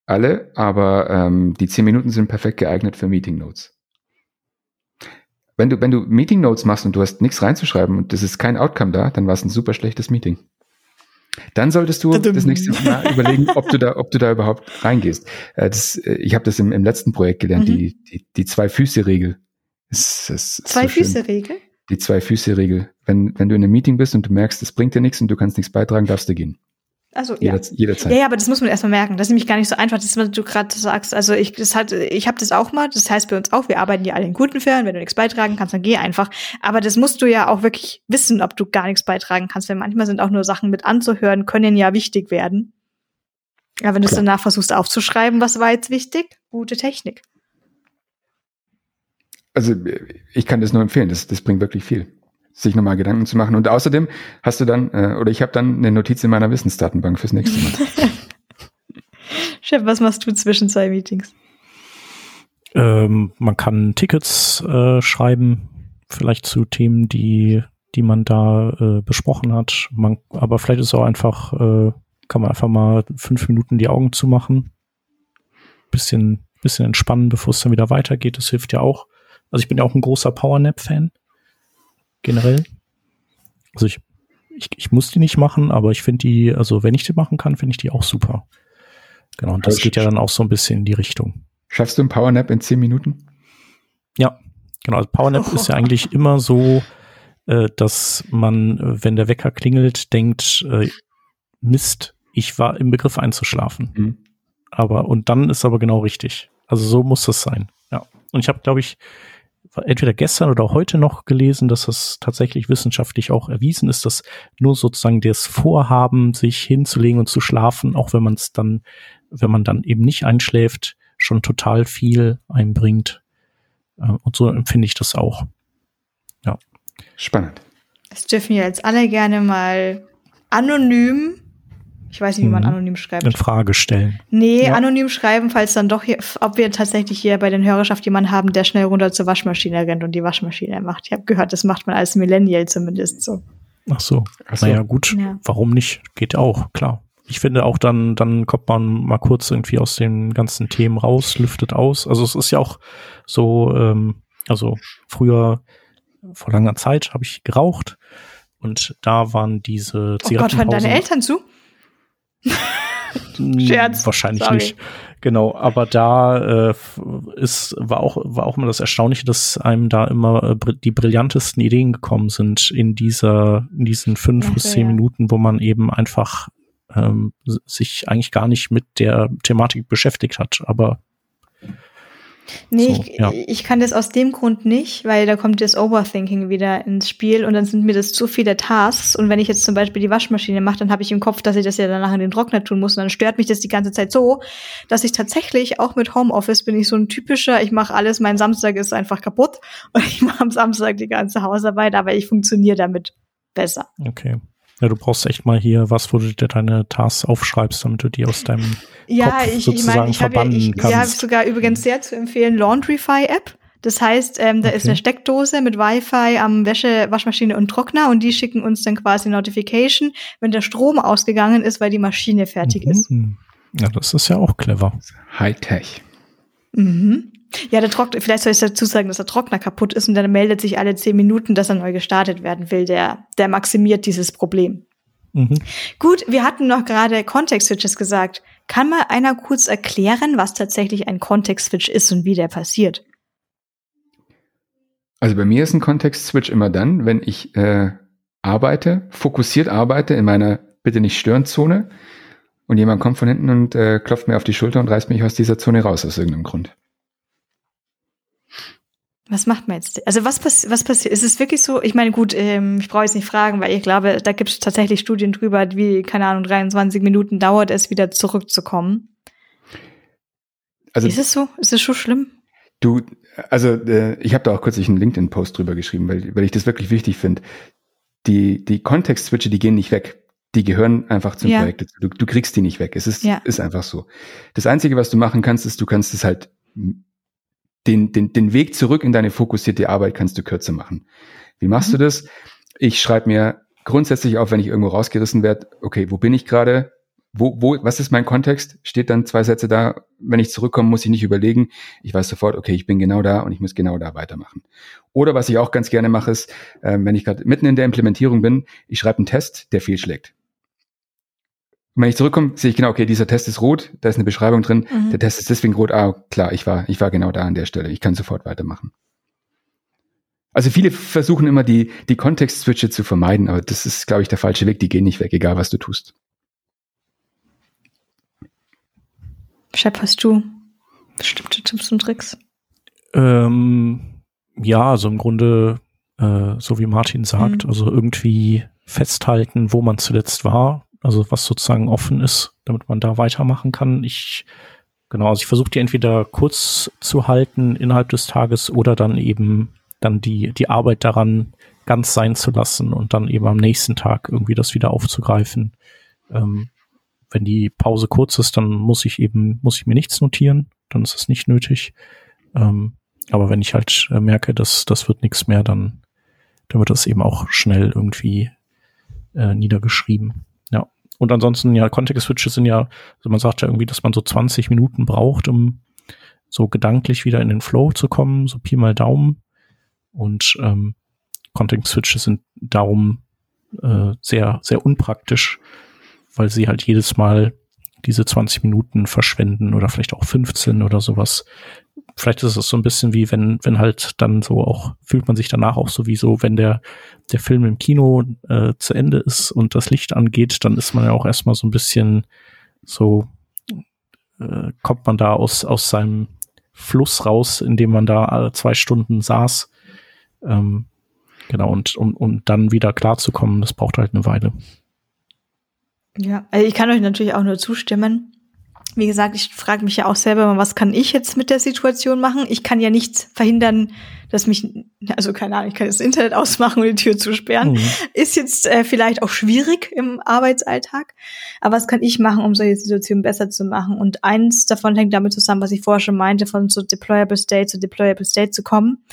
alle, aber ähm, die zehn Minuten sind perfekt geeignet für Meeting Notes. Wenn du, wenn du Meeting Notes machst und du hast nichts reinzuschreiben und das ist kein Outcome da, dann war es ein super schlechtes Meeting. Dann solltest du das nächste Mal überlegen, ob du da, ob du da überhaupt reingehst. Äh, das, äh, ich habe das im, im letzten Projekt gelernt, Mhm. die, die, die Zwei-Füße-Regel. Das, das ist Zwei so? Die Zwei-Füße-Regel. Wenn, wenn du in einem Meeting bist und du merkst, es bringt dir nichts und du kannst nichts beitragen, darfst du gehen. Also, ja. Jeder, Jederzeit. Ja, ja, aber das muss man erstmal merken. Das ist nämlich gar nicht so einfach, das, was du gerade sagst. Also ich, das hat, ich habe das auch mal. Das heißt bei uns auch, wir arbeiten ja alle in guten Fällen. Wenn du nichts beitragen kannst, dann geh einfach. Aber das musst du ja auch wirklich wissen, ob du gar nichts beitragen kannst. Denn manchmal sind auch nur Sachen mit anzuhören, können ja wichtig werden. Ja, wenn du es danach versuchst aufzuschreiben, was war jetzt wichtig? Gute Technik. Also ich kann das nur empfehlen, das, das bringt wirklich viel, sich nochmal Gedanken zu machen. Und außerdem hast du dann, äh, oder ich habe dann eine Notiz in meiner Wissensdatenbank fürs nächste Mal. Chef, was machst du zwischen zwei Meetings? Ähm, man kann Tickets äh, schreiben, vielleicht zu Themen, die, die man da äh, besprochen hat. Man, aber vielleicht ist es auch einfach, äh, kann man einfach mal fünf Minuten die Augen zumachen. Bisschen, bisschen entspannen, bevor es dann wieder weitergeht. Das hilft ja auch. Also ich bin ja auch ein großer Powernap-Fan. Generell. Also ich, ich, ich muss die nicht machen, aber ich finde die, also wenn ich die machen kann, finde ich die auch super. Genau, und das Aber geht ja dann auch so ein bisschen in die Richtung. Schaffst du einen Powernap in zehn Minuten? Ja, genau. Also Powernap ist ja eigentlich immer so, äh, dass man, äh, wenn der Wecker klingelt, denkt, äh, Mist, ich war im Begriff einzuschlafen. Mhm. Aber, und dann ist aber genau richtig. Also so muss das sein. Ja. Und ich habe, glaube ich, entweder gestern oder heute noch gelesen, dass das tatsächlich wissenschaftlich auch erwiesen ist, dass nur sozusagen das Vorhaben, sich hinzulegen und zu schlafen, auch wenn man es dann, wenn man dann eben nicht einschläft, schon total viel einbringt. Äh, Und so empfinde ich das auch. Spannend. Das dürfen wir jetzt alle gerne mal anonym, ich weiß nicht, wie man Mhm. anonym schreibt. In Frage stellen. Nee, Ja. anonym schreiben, falls dann doch hier, ob wir tatsächlich hier bei den Hörerschaft jemanden haben, der schnell runter zur Waschmaschine rennt und die Waschmaschine macht. Ich habe gehört, das macht man als Millennial zumindest so. Ach so. Ach so. Naja, gut. Ja. Warum nicht? Geht auch, klar. Ich finde auch dann, dann kommt man mal kurz irgendwie aus den ganzen Themen raus, lüftet aus. Also es ist ja auch so, ähm, also früher, vor langer Zeit habe ich geraucht und da waren diese Oh Gott, hören deine Eltern zu? Hm, Scherz. Wahrscheinlich Sorry. nicht. Genau, aber da äh, ist, war auch, war auch immer das Erstaunliche, dass einem da immer äh, die brillantesten Ideen gekommen sind in dieser, in diesen fünf Ach bis zehn ja. Minuten, wo man eben einfach ähm, sich eigentlich gar nicht mit der Thematik beschäftigt hat. Aber Nee, So, ich, ja. ich kann das aus dem Grund nicht, weil da kommt das Overthinking wieder ins Spiel und dann sind mir das zu viele Tasks und wenn ich jetzt zum Beispiel die Waschmaschine mache, dann habe ich im Kopf, dass ich das ja danach in den Trockner tun muss und dann stört mich das die ganze Zeit so, dass ich tatsächlich auch mit Homeoffice bin ich so ein typischer, ich mache alles, mein Samstag ist einfach kaputt und ich mache am Samstag die ganze Hausarbeit, aber ich funktioniere damit besser. okay. Ja, du brauchst echt mal hier was, wo du dir deine Tasks aufschreibst, damit du die aus deinem Ja, Kopf ich, ich sozusagen meine, ich habe ja, verbannen ich, ja, kannst. sogar übrigens sehr zu empfehlen Laundryfy App. Das heißt, ähm, da ist Okay. eine Steckdose mit Wi-Fi am Wäsche, Waschmaschine und Trockner und die schicken uns dann quasi Notification, wenn der Strom ausgegangen ist, weil die Maschine fertig ist. Mhm. Ja, das ist ja auch clever. Hightech. Mhm. Ja, der Trockner, vielleicht soll ich dazu sagen, dass der Trockner kaputt ist und dann meldet sich alle zehn Minuten, dass er neu gestartet werden will. Der, der maximiert dieses Problem. Mhm. Gut, wir hatten noch gerade Context-Switches gesagt. Kann mal einer kurz erklären, was tatsächlich ein Context-Switch ist und wie der passiert? Also bei mir ist ein Kontext-Switch immer dann, wenn ich äh, arbeite, fokussiert arbeite in meiner Bitte nicht stören Zone und jemand kommt von hinten und äh, klopft mir auf die Schulter und reißt mich aus dieser Zone raus aus irgendeinem Grund. Was macht man jetzt? Also was, pass was passiert? Ist es wirklich so? Ich meine, gut, ähm, ich brauche jetzt nicht fragen, weil ich glaube, da gibt es tatsächlich Studien drüber, wie, keine Ahnung, 23 Minuten dauert es, wieder zurückzukommen. Also ist es so? Ist es schon schlimm? Du, also äh, ich habe da auch kürzlich einen LinkedIn-Post drüber geschrieben, weil, weil ich das wirklich wichtig finde. Die, die Kontext-Switche, die gehen nicht weg. Die gehören einfach zum Ja. Projekt dazu. Du, du kriegst die nicht weg. Es ist, Ja. ist einfach so. Das Einzige, was du machen kannst, ist, du kannst es halt den, den, den Weg zurück in deine fokussierte Arbeit kannst du kürzer machen. Wie machst Mhm. du das? Ich schreibe mir grundsätzlich auf, wenn ich irgendwo rausgerissen werde, okay, wo bin ich gerade? Wo, wo, was ist mein Kontext? Steht dann zwei Sätze da. Wenn ich zurückkomme, muss ich nicht überlegen. Ich weiß sofort, okay, ich bin genau da und ich muss genau da weitermachen. Oder was ich auch ganz gerne mache, ist, ähm, wenn ich gerade mitten in der Implementierung bin, ich schreibe einen Test, der fehlschlägt. Und wenn ich zurückkomme, sehe ich genau, okay, dieser Test ist rot, da ist eine Beschreibung drin, Mhm. der Test ist deswegen rot, ah, klar, ich war, ich war genau da an der Stelle, ich kann sofort weitermachen. Also viele versuchen immer die, die Kontext-Switche zu vermeiden, aber das ist, glaube ich, der falsche Weg, die gehen nicht weg, egal was du tust. Shep, hast du bestimmte Tipps und Tricks? Ähm, ja, also im Grunde, äh, so wie Martin sagt, Mhm. also irgendwie festhalten, wo man zuletzt war, also was sozusagen offen ist, damit man da weitermachen kann. Ich, genau, also ich versuche die entweder kurz zu halten innerhalb des Tages oder dann eben dann die, die Arbeit daran ganz sein zu lassen und dann eben am nächsten Tag irgendwie das wieder aufzugreifen. Ähm, wenn die Pause kurz ist, dann muss ich eben, muss ich mir nichts notieren, dann ist es nicht nötig. Ähm, aber wenn ich halt äh, merke, dass das wird nichts mehr, dann, dann wird das eben auch schnell irgendwie äh, niedergeschrieben. Und ansonsten, ja, Context-Switches sind ja, also man sagt ja irgendwie, dass man so 20 Minuten braucht, um so gedanklich wieder in den Flow zu kommen, so Pi mal Daumen. Und ähm, Context-Switches sind darum äh, sehr, sehr unpraktisch, weil sie halt jedes Mal diese 20 Minuten verschwenden oder vielleicht auch 15 oder sowas. Vielleicht ist es so ein bisschen wie wenn, wenn halt dann so auch, fühlt man sich danach auch sowieso, wenn der, der Film im Kino äh, zu Ende ist und das Licht angeht, dann ist man ja auch erstmal so ein bisschen so, äh, kommt man da aus, aus seinem Fluss raus, in dem man da alle zwei Stunden saß. Ähm, genau, und um, um dann wieder klarzukommen, das braucht halt eine Weile. Ja, also ich kann euch natürlich auch nur zustimmen. Wie gesagt, ich frage mich ja auch selber, was kann ich jetzt mit der Situation machen? Ich kann ja nichts verhindern, dass mich, also keine Ahnung, ich kann das Internet ausmachen und die Tür zusperren. Mhm. Ist jetzt äh, vielleicht auch schwierig im Arbeitsalltag. Aber was kann ich machen, um solche Situationen besser zu machen? Und eins davon hängt damit zusammen, was ich vorher schon meinte, von so Deployable State zu Deployable State zu kommen.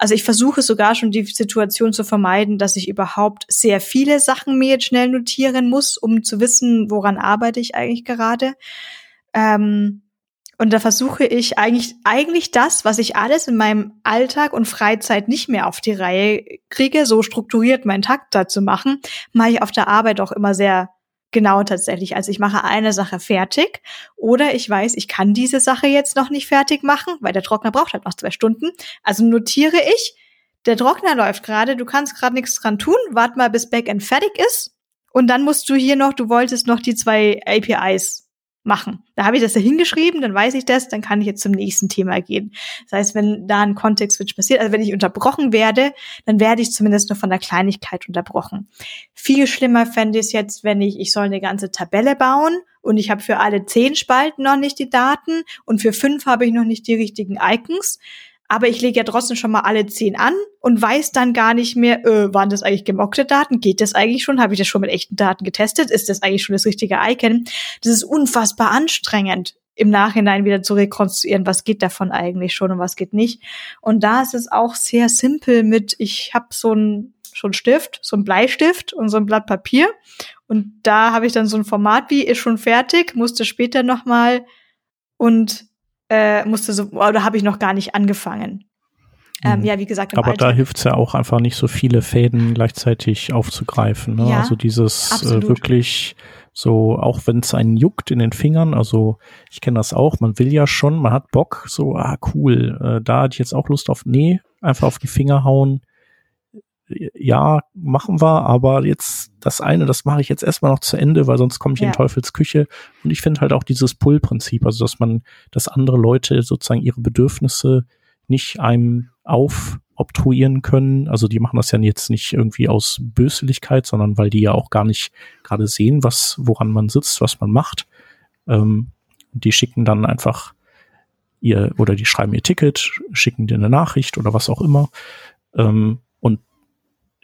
Also ich versuche sogar schon die Situation zu vermeiden, dass ich überhaupt sehr viele Sachen mir jetzt schnell notieren muss, um zu wissen, woran arbeite ich eigentlich gerade. Ähm, und da versuche ich eigentlich, eigentlich das, was ich alles in meinem Alltag und Freizeit nicht mehr auf die Reihe kriege, so strukturiert meinen Takt da zu machen, mache ich auf der Arbeit auch immer sehr genau tatsächlich. Also ich mache eine Sache fertig oder ich weiß, ich kann diese Sache jetzt noch nicht fertig machen, weil der Trockner braucht halt noch zwei Stunden. Also notiere ich, der Trockner läuft gerade, du kannst gerade nichts dran tun, wart mal bis Backend fertig ist und dann musst du hier noch, du wolltest noch die zwei APIs machen. Da habe ich das ja hingeschrieben, dann weiß ich das, dann kann ich jetzt zum nächsten Thema gehen. Das heißt, wenn da ein Kontext-Switch passiert, also wenn ich unterbrochen werde, dann werde ich zumindest nur von der Kleinigkeit unterbrochen. Viel schlimmer fände ich es jetzt, wenn ich, ich soll eine ganze Tabelle bauen und ich habe für alle zehn Spalten noch nicht die Daten und für fünf habe ich noch nicht die richtigen Icons. Aber ich lege ja trotzdem schon mal alle zehn an und weiß dann gar nicht mehr, äh, waren das eigentlich gemockte Daten? Geht das eigentlich schon? Habe ich das schon mit echten Daten getestet? Ist das eigentlich schon das richtige Icon? Das ist unfassbar anstrengend, im Nachhinein wieder zu rekonstruieren, was geht davon eigentlich schon und was geht nicht. Und da ist es auch sehr simpel mit, ich habe so ein so ein Stift, so ein Bleistift und so ein Blatt Papier. Und da habe ich dann so ein Format wie, ist schon fertig, musste später noch mal und äh, musste so, oder habe ich noch gar nicht angefangen. Ähm, Mhm. ja, wie gesagt, Aber da Alltag- hilft's ja auch einfach nicht so viele Fäden gleichzeitig aufzugreifen. Ne? Ja, also dieses äh, wirklich so, auch wenn es einen juckt in den Fingern, also ich kenne das auch, man will ja schon, man hat Bock, so, ah cool, äh, da hatte ich jetzt auch Lust auf, nee, einfach auf die Finger hauen. Ja, machen wir, aber jetzt das eine, das mache ich jetzt erstmal noch zu Ende, weil sonst komme ich Ja. in Teufels Küche. Und ich finde halt auch dieses Pull-Prinzip, also dass man, dass andere Leute sozusagen ihre Bedürfnisse nicht einem aufobtruieren können. Also die machen das ja jetzt nicht irgendwie aus Böseligkeit, sondern weil die ja auch gar nicht gerade sehen, was, woran man sitzt, was man macht. Ähm, die schicken dann einfach ihr oder die schreiben ihr Ticket, schicken dir eine Nachricht oder was auch immer. Ähm,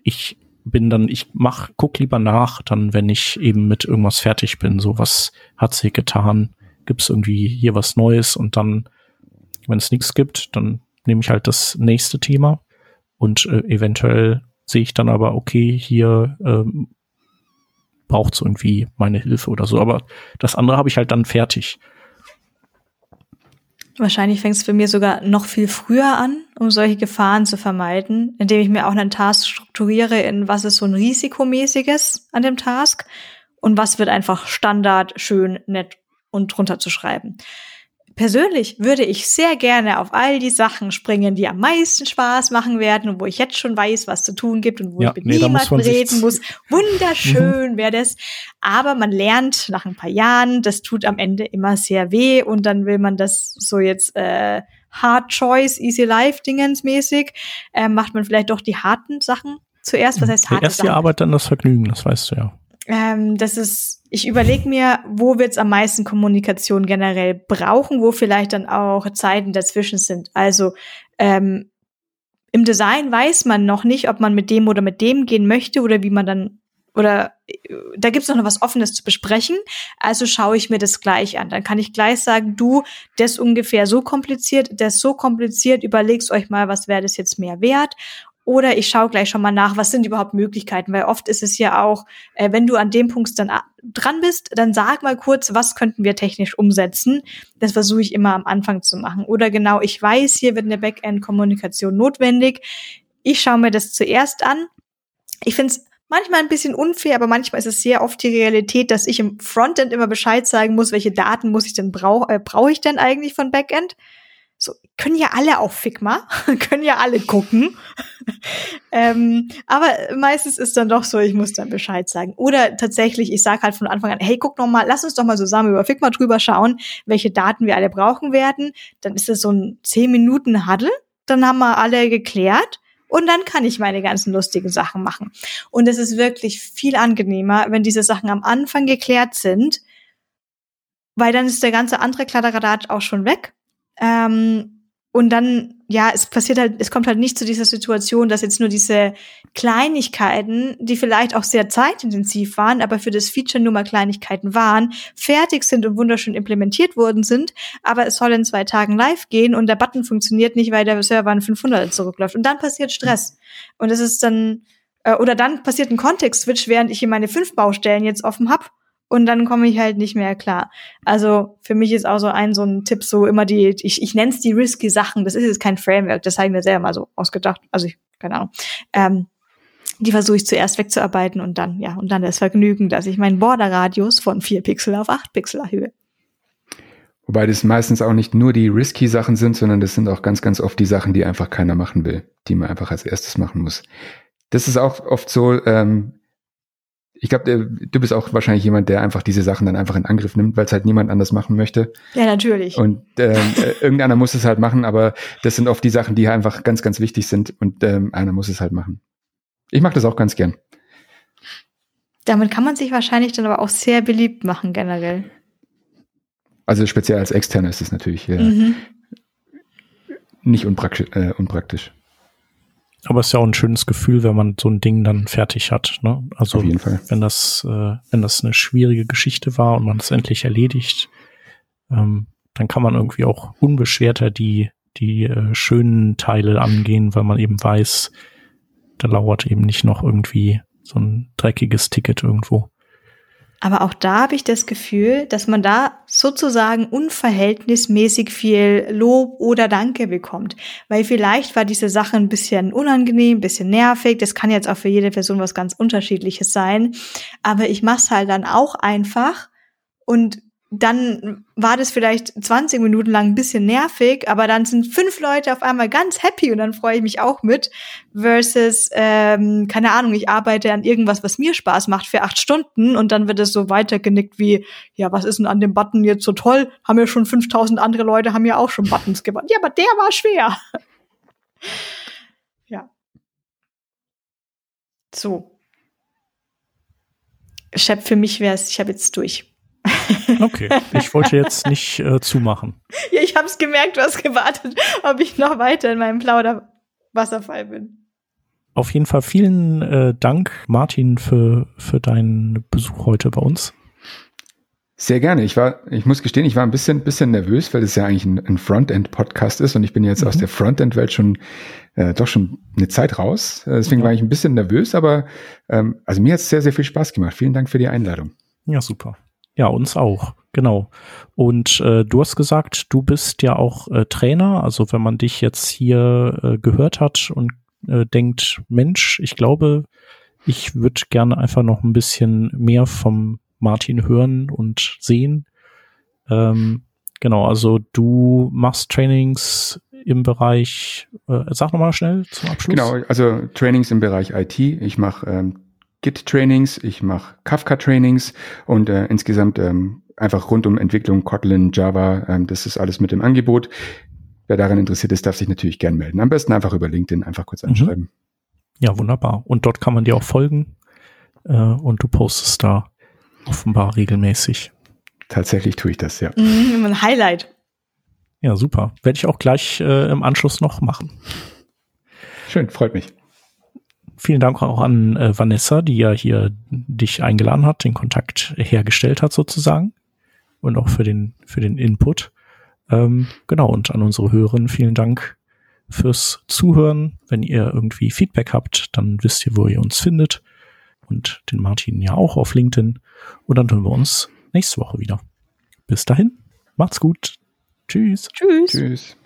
ich bin dann, ich mach, guck lieber nach, dann, wenn ich eben mit irgendwas fertig bin, so was hat sie getan, gibt's irgendwie hier was Neues und dann, wenn es nichts gibt, dann nehme ich halt das nächste Thema und äh, eventuell sehe ich dann aber, okay, hier ähm, braucht es irgendwie meine Hilfe oder so. Aber das andere habe ich halt dann fertig. Wahrscheinlich fängt es bei mir sogar noch viel früher an, um solche Gefahren zu vermeiden, indem ich mir auch einen Task strukturiere, in was ist so ein risikomäßiges an dem Task und was wird einfach Standard, schön, nett und drunter zu schreiben. Persönlich würde ich sehr gerne auf all die Sachen springen, die am meisten Spaß machen werden und wo ich jetzt schon weiß, was zu tun gibt und wo ja, ich mit nee, niemandem reden muss. Wunderschön mhm. wäre das. Aber man lernt nach ein paar Jahren, das tut am Ende immer sehr weh und dann will man das so jetzt äh, Hard Choice, Easy Life Dingens mäßig, äh, macht man vielleicht doch die harten Sachen zuerst. Was heißt harte Erst die Arbeit, dann das Vergnügen, das weißt du ja. Ähm, das ist, ich überlege mir, wo wird es am meisten Kommunikation generell brauchen, wo vielleicht dann auch Zeiten dazwischen sind. Also ähm, im Design weiß man noch nicht, ob man mit dem oder mit dem gehen möchte oder wie man dann oder äh, da gibt's noch was Offenes zu besprechen. Also schaue ich mir das gleich an. Dann kann ich gleich sagen, du, das ungefähr so kompliziert, das so kompliziert, überlegst euch mal, was wäre das jetzt mehr wert. Oder ich schaue gleich schon mal nach, was sind überhaupt Möglichkeiten, weil oft ist es ja auch, äh, wenn du an dem Punkt dann dran bist, dann sag mal kurz, was könnten wir technisch umsetzen. Das versuche ich immer am Anfang zu machen. Oder genau, ich weiß, hier wird eine Backend-Kommunikation notwendig. Ich schaue mir das zuerst an. Ich finde es manchmal ein bisschen unfair, aber manchmal ist es sehr oft die Realität, dass ich im Frontend immer Bescheid sagen muss, welche Daten muss ich denn brauche, äh, brauche ich denn eigentlich von Backend? So können ja alle auf Figma, können ja alle gucken. ähm, aber meistens ist dann doch so, ich muss dann Bescheid sagen. Oder tatsächlich, ich sage halt von Anfang an, hey, guck noch mal, lass uns doch mal zusammen über Figma drüber schauen, welche Daten wir alle brauchen werden. Dann ist es so ein 10 Minuten Huddle. Dann haben wir alle geklärt. Und dann kann ich meine ganzen lustigen Sachen machen. Und es ist wirklich viel angenehmer, wenn diese Sachen am Anfang geklärt sind, weil dann ist der ganze andere Kladderadat auch schon weg ähm, und dann, ja, es passiert halt, es kommt halt nicht zu dieser Situation, dass jetzt nur diese Kleinigkeiten, die vielleicht auch sehr zeitintensiv waren, aber für das Feature nur mal Kleinigkeiten waren, fertig sind und wunderschön implementiert worden sind, aber es soll in zwei Tagen live gehen und der Button funktioniert nicht, weil der Server an 500 zurückläuft. Und dann passiert Stress. Und es ist dann, äh, oder dann passiert ein Kontext-Switch, während ich hier meine fünf Baustellen jetzt offen hab und dann komme ich halt nicht mehr klar. Also für mich ist auch so ein so ein Tipp so immer die ich ich nenne es die risky Sachen. Das ist jetzt kein Framework, das habe ich mir selber mal so ausgedacht. Also ich keine Ahnung. Ähm, die versuche ich zuerst wegzuarbeiten und dann ja und dann das Vergnügen, dass ich meinen Borderradius von vier Pixel auf acht Pixel erhöhe. Wobei das meistens auch nicht nur die risky Sachen sind, sondern das sind auch ganz, ganz oft die Sachen, die einfach keiner machen will, die man einfach als erstes machen muss. Das ist auch oft so, ähm, ich glaube, du bist auch wahrscheinlich jemand, der einfach diese Sachen dann einfach in Angriff nimmt, weil es halt niemand anders machen möchte. Ja, natürlich. Und ähm, äh, irgendeiner muss es halt machen, aber das sind oft die Sachen, die einfach ganz, ganz wichtig sind und ähm, einer muss es halt machen. Ich mache das auch ganz gern. Damit kann man sich wahrscheinlich dann aber auch sehr beliebt machen generell. Also speziell als Externer ist es natürlich äh, mhm. nicht unpraktisch, äh, unpraktisch. Aber es ist ja auch ein schönes Gefühl, wenn man so ein Ding dann fertig hat. Ne? Also wenn das, äh, wenn das eine schwierige Geschichte war und man es endlich erledigt, ähm, dann kann man irgendwie auch unbeschwerter die die äh, schönen Teile angehen, weil man eben weiß, da lauert eben nicht noch irgendwie so ein dreckiges Ticket irgendwo. Aber auch da habe ich das Gefühl, dass man da sozusagen unverhältnismäßig viel Lob oder Danke bekommt. Weil vielleicht war diese Sache ein bisschen unangenehm, ein bisschen nervig. Das kann jetzt auch für jede Person was ganz Unterschiedliches sein. Aber ich mache es halt dann auch einfach und dann war das vielleicht 20 Minuten lang ein bisschen nervig, aber dann sind fünf Leute auf einmal ganz happy und dann freue ich mich auch mit. Versus, ähm, keine Ahnung, ich arbeite an irgendwas, was mir Spaß macht für acht Stunden und dann wird es so weitergenickt wie, ja, was ist denn an dem Button jetzt so toll? Haben ja schon 5000 andere Leute, haben ja auch schon Buttons gebaut. Ja, aber der war schwer. ja. So. Chef, für mich wäre es, ich habe jetzt durch. Okay, ich wollte jetzt nicht äh, zumachen. Ja, ich habe es gemerkt, du hast gewartet, ob ich noch weiter in meinem Plauderwasserfall bin. Auf jeden Fall vielen äh, Dank, Martin, für, für deinen Besuch heute bei uns. Sehr gerne. Ich war, ich muss gestehen, ich war ein bisschen, bisschen nervös, weil es ja eigentlich ein, ein Frontend-Podcast ist und ich bin jetzt mhm. aus der Frontend-Welt schon äh, doch schon eine Zeit raus. Äh, deswegen ja. war ich ein bisschen nervös, aber ähm, also mir hat es sehr, sehr viel Spaß gemacht. Vielen Dank für die Einladung. Ja, super. Ja, uns auch, genau. Und äh, du hast gesagt, du bist ja auch äh, Trainer. Also wenn man dich jetzt hier äh, gehört hat und äh, denkt, Mensch, ich glaube, ich würde gerne einfach noch ein bisschen mehr vom Martin hören und sehen. Ähm, genau, also du machst Trainings im Bereich, äh, sag nochmal schnell zum Abschluss. Genau, also Trainings im Bereich IT. Ich mache ähm, Git-Trainings, ich mache Kafka-Trainings und äh, insgesamt ähm, einfach rund um Entwicklung, Kotlin, Java, ähm, das ist alles mit dem Angebot. Wer daran interessiert ist, darf sich natürlich gern melden. Am besten einfach über LinkedIn einfach kurz mhm. anschreiben. Mhm. Ja, wunderbar. Und dort kann man dir auch folgen äh, und du postest da offenbar regelmäßig. Tatsächlich tue ich das, ja. Mm, ein Highlight. Ja, super. Werde ich auch gleich äh, im Anschluss noch machen. Schön, freut mich. Vielen Dank auch an äh, Vanessa, die ja hier dich eingeladen hat, den Kontakt hergestellt hat sozusagen. Und auch für den, für den Input. Ähm, genau, und an unsere Hörerinnen vielen Dank fürs Zuhören. Wenn ihr irgendwie Feedback habt, dann wisst ihr, wo ihr uns findet. Und den Martin ja auch auf LinkedIn. Und dann hören wir uns nächste Woche wieder. Bis dahin, macht's gut. Tschüss. Tschüss. Tschüss.